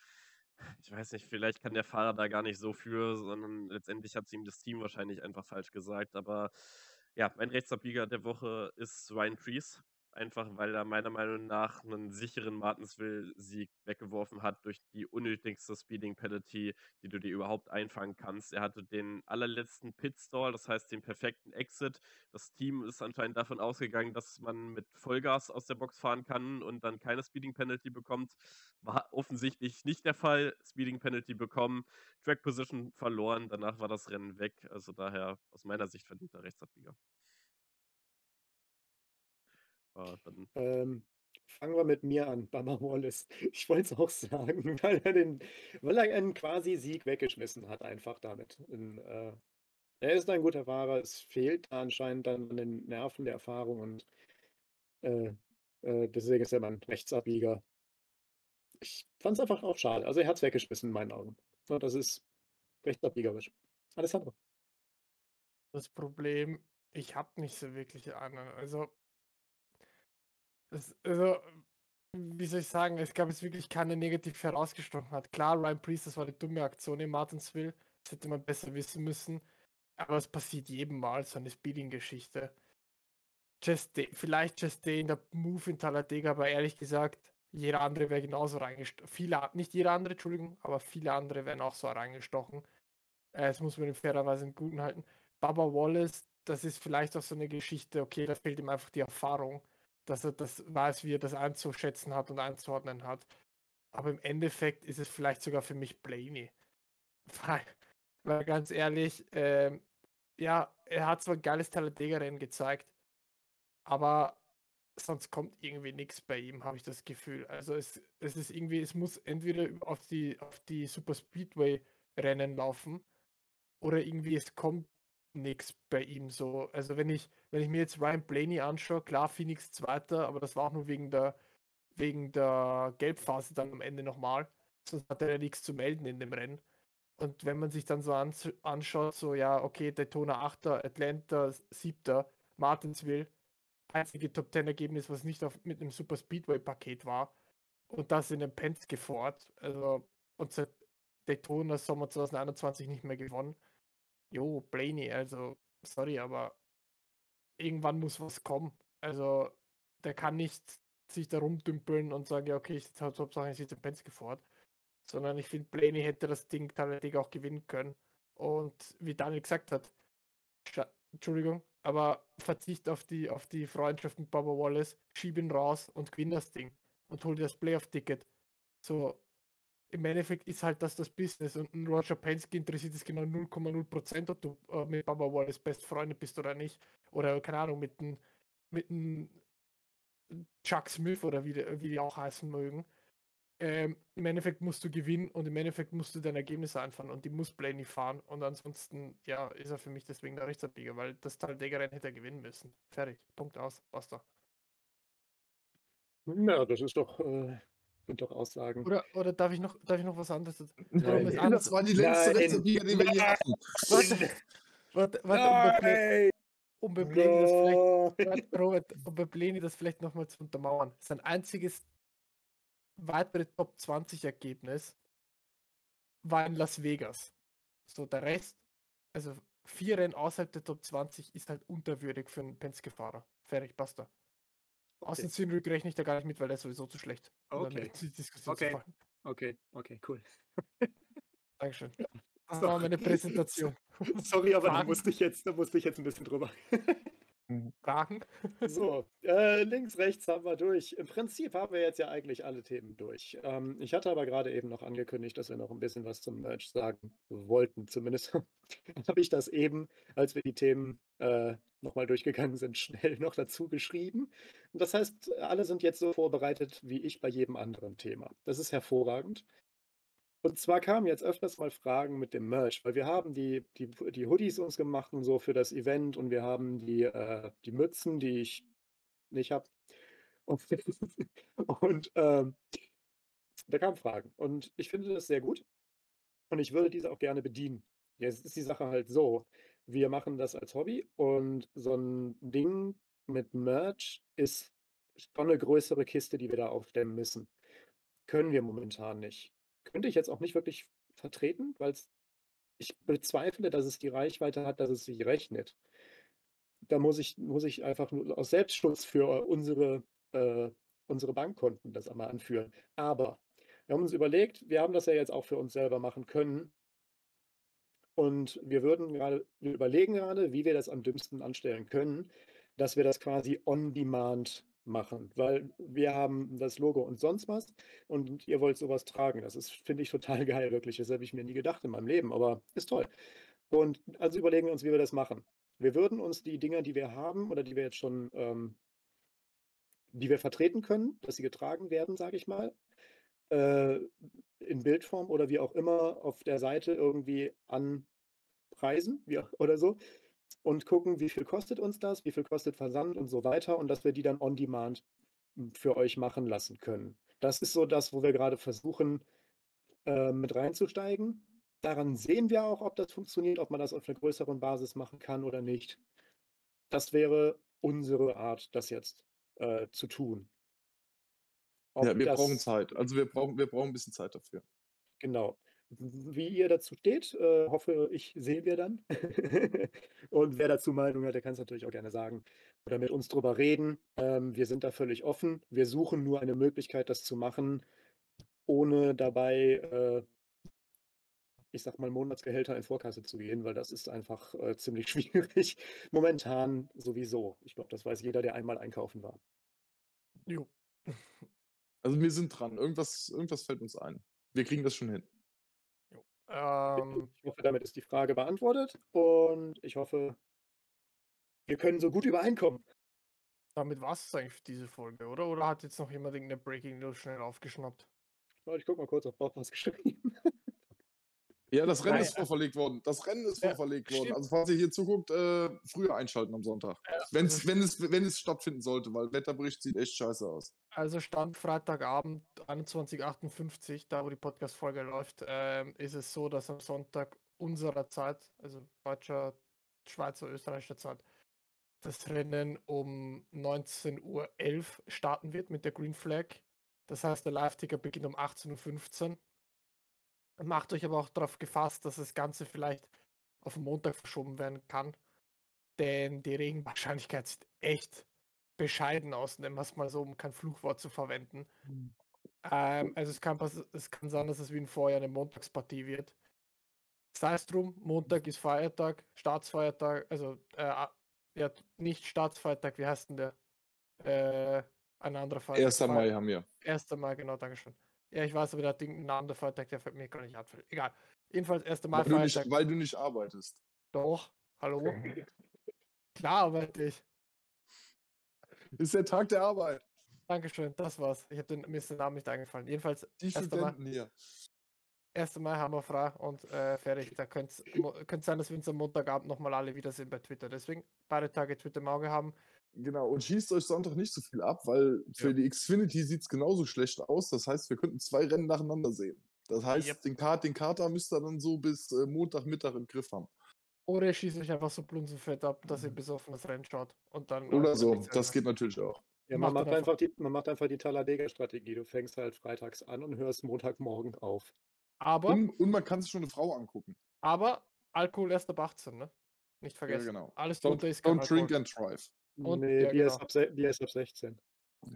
ich weiß nicht, vielleicht kann der Fahrer da gar nicht so für, sondern letztendlich hat es ihm das Team wahrscheinlich einfach falsch gesagt. Aber ja, mein Rechtsabbieger der Woche ist Ryan Trees. Einfach weil er meiner Meinung nach einen sicheren Martinsville-Sieg weggeworfen hat durch die unnötigste Speeding Penalty, die du dir überhaupt einfangen kannst. Er hatte den allerletzten Pitstall, das heißt den perfekten Exit. Das Team ist anscheinend davon ausgegangen, dass man mit Vollgas aus der Box fahren kann und dann keine Speeding Penalty bekommt. War offensichtlich nicht der Fall. Speeding Penalty bekommen, Track Position verloren, danach war das Rennen weg. Also daher aus meiner Sicht verdienter Rechtsabbieger. Äh, dann Ähm, fangen wir mit mir an, Baba Wallace. Ich wollte es auch sagen, weil er, den, weil er einen quasi Sieg weggeschmissen hat, einfach damit. In, äh, er ist ein guter Fahrer, es fehlt da anscheinend dann an den Nerven der Erfahrung und äh, äh, deswegen ist er mein Rechtsabbieger. Ich fand es einfach auch schade. Also er hat es weggeschmissen in meinen Augen. Und das ist rechtsabbiegerisch. Alessandro. Das Problem, ich habe nicht so wirklich einen. Also, es, also, wie soll ich sagen, es gab jetzt wirklich keine negativ herausgestochen hat. Klar, Ryan Priest, das war eine dumme Aktion in Martinsville. Das hätte man besser wissen müssen. Aber es passiert jedem Mal, so eine Speeding-Geschichte. Vielleicht Chastain der Move in Talladega, aber ehrlich gesagt, jeder andere wäre genauso reingestochen. Viele, nicht jeder andere, Entschuldigung, aber viele andere wären auch so reingestochen. Äh, das muss man in fairerweise im Guten halten. Baba Wallace, das ist vielleicht auch so eine Geschichte, okay, da fehlt ihm einfach die Erfahrung, dass er das weiß, wie er das einzuschätzen hat und einzuordnen hat. Aber im Endeffekt ist es vielleicht sogar für mich Blaney. Weil, weil ganz ehrlich, ähm, ja, er hat zwar ein geiles Talladega-Rennen gezeigt, aber sonst kommt irgendwie nichts bei ihm, habe ich das Gefühl. Also es, es ist irgendwie, es muss entweder auf die, auf die Super Speedway-Rennen laufen oder irgendwie es kommt nichts bei ihm so. Also wenn ich, wenn ich mir jetzt Ryan Blaney anschaue, klar, Phoenix Zweiter, aber das war auch nur wegen der, wegen der Gelbphase dann am Ende nochmal. Sonst hat er ja nichts zu melden in dem Rennen. Und wenn man sich dann so anschaut, so ja, okay, Daytona 8., Atlanta 7., Martinsville, einzige Top 10 Ergebnis, was nicht auf, mit einem Super Speedway Paket war. Und das in einem Penske Ford. Also, und seit Daytona Sommer 2021 nicht mehr gewonnen. Jo, Blaney, also, sorry, aber irgendwann muss was kommen. Also, der kann nicht sich da rumdümpeln und sagen, ja, okay, ich sitze Hauptsache, ich sitze im Penske Ford. Sondern ich finde, Blaney hätte das Ding tatsächlich auch gewinnen können. Und wie Daniel gesagt hat, Entschuldigung, aber verzicht auf die, auf die Freundschaft mit Baba Wallace, schieb ihn raus und gewinn das Ding und hol dir das Playoff-Ticket. So, im Endeffekt ist halt das das Business und ein Roger Penske interessiert es genau 0,0%, ob du äh, mit Baba Wallace best Freunde bist oder nicht. Oder, keine Ahnung, mit einem mit Chuck Smith oder wie, wie die auch heißen mögen ähm, im Endeffekt musst du gewinnen und im Endeffekt musst du deine Ergebnisse einfahren und die muss Blaney fahren und ansonsten, ja, ist er für mich deswegen der Rechtsabbieger, weil das Taldegerennen hätte er gewinnen müssen. Fertig. Punkt aus. Basta. Ja, das ist doch, äh, sind doch Aussagen. Oder, oder darf ich noch, darf ich noch was anderes? Nein, Nein, das war die letzte Rechtsabbieger, die wir je hatten. Warte, warte, warte, um bei Blaney das vielleicht, Robert, um bei das vielleicht nochmal zu untermauern. Sein einziges weitere Top 20 Ergebnis war in Las Vegas. So der Rest, also vier Rennen außerhalb der Top 20 ist halt unterwürdig für einen Penske-Fahrer. Fertig, basta. Okay. Aus dem Zielrück rechne ich da gar nicht mit, weil der ist sowieso zu schlecht. Okay. Okay. okay, okay, cool. Dankeschön. Das war meine Präsentation. Sorry, aber da musste ich jetzt, da musste ich jetzt ein bisschen drüber. Fragen? So, äh, links, rechts haben wir durch. Im Prinzip haben wir jetzt ja eigentlich alle Themen durch. Ähm, ich hatte aber gerade eben noch angekündigt, dass wir noch ein bisschen was zum Merch sagen wollten. Zumindest habe ich das eben, als wir die Themen äh, nochmal durchgegangen sind, schnell noch dazu geschrieben. Und das heißt, alle sind jetzt so vorbereitet wie ich bei jedem anderen Thema. Das ist hervorragend. Und zwar kamen jetzt öfters mal Fragen mit dem Merch, weil wir haben die, die, die Hoodies uns gemacht und so für das Event und wir haben die, äh, die Mützen, die ich nicht habe. Und, und ähm, da kamen Fragen. Und ich finde das sehr gut. Und ich würde diese auch gerne bedienen. Jetzt ist die Sache halt so. Wir machen das als Hobby und so ein Ding mit Merch ist schon eine größere Kiste, die wir da aufstellen müssen. Können wir momentan nicht könnte ich jetzt auch nicht wirklich vertreten, weil ich bezweifle, dass es die Reichweite hat, dass es sich rechnet. Da muss ich, muss ich einfach nur aus Selbstschutz für unsere, äh, unsere Bankkonten das einmal anführen. Aber wir haben uns überlegt, wir haben das ja jetzt auch für uns selber machen können. Und wir würden gerade, wir überlegen gerade, wie wir das am dümmsten anstellen können, dass wir das quasi on demand machen, weil wir haben das Logo und sonst was und ihr wollt sowas tragen. Das ist, finde ich, total geil, wirklich. Das habe ich mir nie gedacht in meinem Leben, aber ist toll. Und also überlegen wir uns, wie wir das machen. Wir würden uns die Dinger, die wir haben oder die wir jetzt schon, ähm, die wir vertreten können, dass sie getragen werden, sage ich mal, äh, in Bildform oder wie auch immer auf der Seite irgendwie anpreisen wie oder so und gucken, wie viel kostet uns das, wie viel kostet Versand und so weiter und dass wir die dann on demand hm, für euch machen lassen können. Das ist so das, wo wir gerade versuchen, äh, mit reinzusteigen. Daran sehen wir auch, ob das funktioniert, ob man das auf einer größeren Basis machen kann oder nicht. Das wäre unsere Art, das jetzt äh, zu tun. Ob ja, wir brauchen Zeit. Also wir brauchen, wir brauchen ein bisschen Zeit dafür. Genau. Wie ihr dazu steht, äh, hoffe ich, sehen wir dann. Und wer dazu Meinung hat, der kann es natürlich auch gerne sagen oder mit uns drüber reden. Ähm, wir sind da völlig offen. Wir suchen nur eine Möglichkeit, das zu machen, ohne dabei, äh ich sage mal, Monatsgehälter in Vorkasse zu gehen, weil das ist einfach, äh, ziemlich schwierig. Momentan sowieso. Ich glaube, das weiß jeder, der einmal einkaufen war. Jo. Also wir sind dran. Irgendwas, irgendwas fällt uns ein. Wir kriegen das schon hin. Ähm, Ich hoffe, damit ist die Frage beantwortet und ich hoffe, wir können so gut übereinkommen. damit war es eigentlich für diese Folge, oder? Oder hat jetzt noch jemand irgendeine Breaking News schnell aufgeschnappt? Ich gucke mal kurz, ob Bob was geschrieben Ja, das Rennen Nein, ist äh, vorverlegt worden. Das Rennen ist ja, vorverlegt worden. stimmt. Also falls ihr hier zuguckt, äh, früher einschalten am Sonntag. Wenn's, also- wenn, es, wenn es stattfinden sollte, weil Wetterbericht sieht echt scheiße aus. Also Stand Freitagabend 21.58, da wo die Podcast-Folge läuft, ähm, ist es so, dass am Sonntag unserer Zeit, also deutscher, Schweizer, österreichischer Zeit, das Rennen um 19.11 Uhr starten wird mit der Green Flag. Das heißt, der Live-Ticker beginnt um 18.15 Uhr. Macht euch aber auch darauf gefasst, dass das Ganze vielleicht auf Montag verschoben werden kann. Denn die Regenwahrscheinlichkeit sieht echt bescheiden aus, nennen wir es mal so, um kein Fluchwort zu verwenden. Ähm, also es kann, es kann sein, dass es wie ein Vorjahr eine Montagspartie wird. Sei es drum, Montag ist Feiertag, Staatsfeiertag, also äh, ja, nicht Staatsfeiertag, wie heißt denn der? Äh, ein anderer Feiertag. 1. Feier- Mai haben wir. 1. Mai, genau, Dankeschön. Ja, ich weiß, aber der hat irgendeinen anderen Feiertag, der fällt mir gar nicht ab. Egal. Jedenfalls 1. Mai Weil du, nicht, Feiertag. weil du nicht arbeitest. Doch, hallo. Klar arbeite ich. Ist der Tag der Arbeit. Dankeschön, das war's. Ich habe den, mir ist der Name nicht eingefallen. Jedenfalls, Die 1. Mai, Studenten hier. 1. Mai haben wir frei und äh, fertig. Da könnte es sein, dass wir uns am Montagabend nochmal alle wiedersehen bei Twitter. Deswegen beide Tage Twitter im Auge haben. Genau, und schießt euch Sonntag nicht so viel ab, weil für Ja. die Xfinity sieht es genauso schlecht aus. Das heißt, wir könnten zwei Rennen nacheinander sehen. Das heißt, Yep. den, Kart, den Kater müsst ihr dann so bis äh, Montagmittag im Griff haben. Oder ihr schießt euch einfach so blunzenfett ab, dass ihr besoffen das Rennen schaut. Und dann, Oder so, das geht natürlich auch. Ja, man Macht macht, einfach die, man macht einfach die Talladega-Strategie. Du fängst halt freitags an und hörst Montagmorgen auf. Aber, Und, und man kann sich schon eine Frau angucken. aber Alkohol erst ab 18, ne? Nicht Ja, vergessen. genau. Alles drunter ist kein don't drink Alkohol. and drive. Und- nee, ja, ist genau. ab, se- Bier ist ab 16.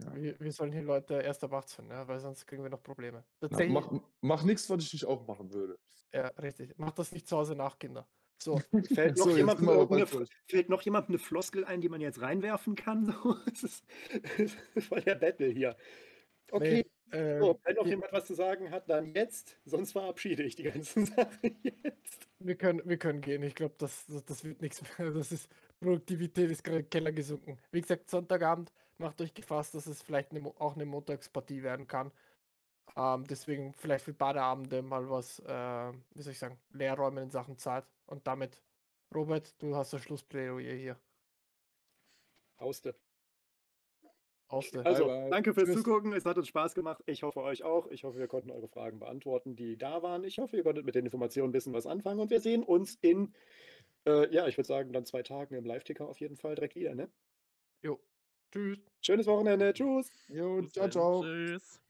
Ja. Wir, wir sollen hier Leute erst ab 18, ja, weil sonst kriegen wir noch Probleme. Na, mach mach nichts, was ich nicht auch machen würde. ja, richtig. Macht das nicht zu Hause nach, Kinder. So, Fällt noch, So, jemandem durch. fällt noch jemandem eine Floskel ein, die man jetzt reinwerfen kann? Ist, es ist voll der Battle hier. Okay, nee, äh, so, wenn noch jemand was zu sagen hat, dann jetzt. Sonst verabschiede ich die ganzen Sachen jetzt. Wir können, wir können gehen. Ich glaube, das, das, das wird nichts mehr. Das ist, Produktivität ist gerade den Keller gesunken. Wie gesagt, Sonntagabend macht euch gefasst, dass es vielleicht eine, auch eine Montagspartie werden kann. Ähm, deswegen vielleicht für beide Abende mal was, äh, wie soll ich sagen, Leerräumen in Sachen Zeit. Und damit, Robert, du hast das Schlussplädoyer hier. Auste. Also, bye. danke fürs Tschüss. Zugucken. Es hat uns Spaß gemacht. Ich hoffe, euch auch. Ich hoffe, wir konnten eure Fragen beantworten, die da waren. Ich hoffe, ihr konntet mit den Informationen ein bisschen was anfangen. Und wir sehen uns in, äh, ja, ich würde sagen, dann zwei Tagen im Live-Ticker auf jeden Fall direkt wieder. Ne? Jo. Tschüss. Schönes Wochenende. Tschüss. Jo, ciao, ciao. Tschüss.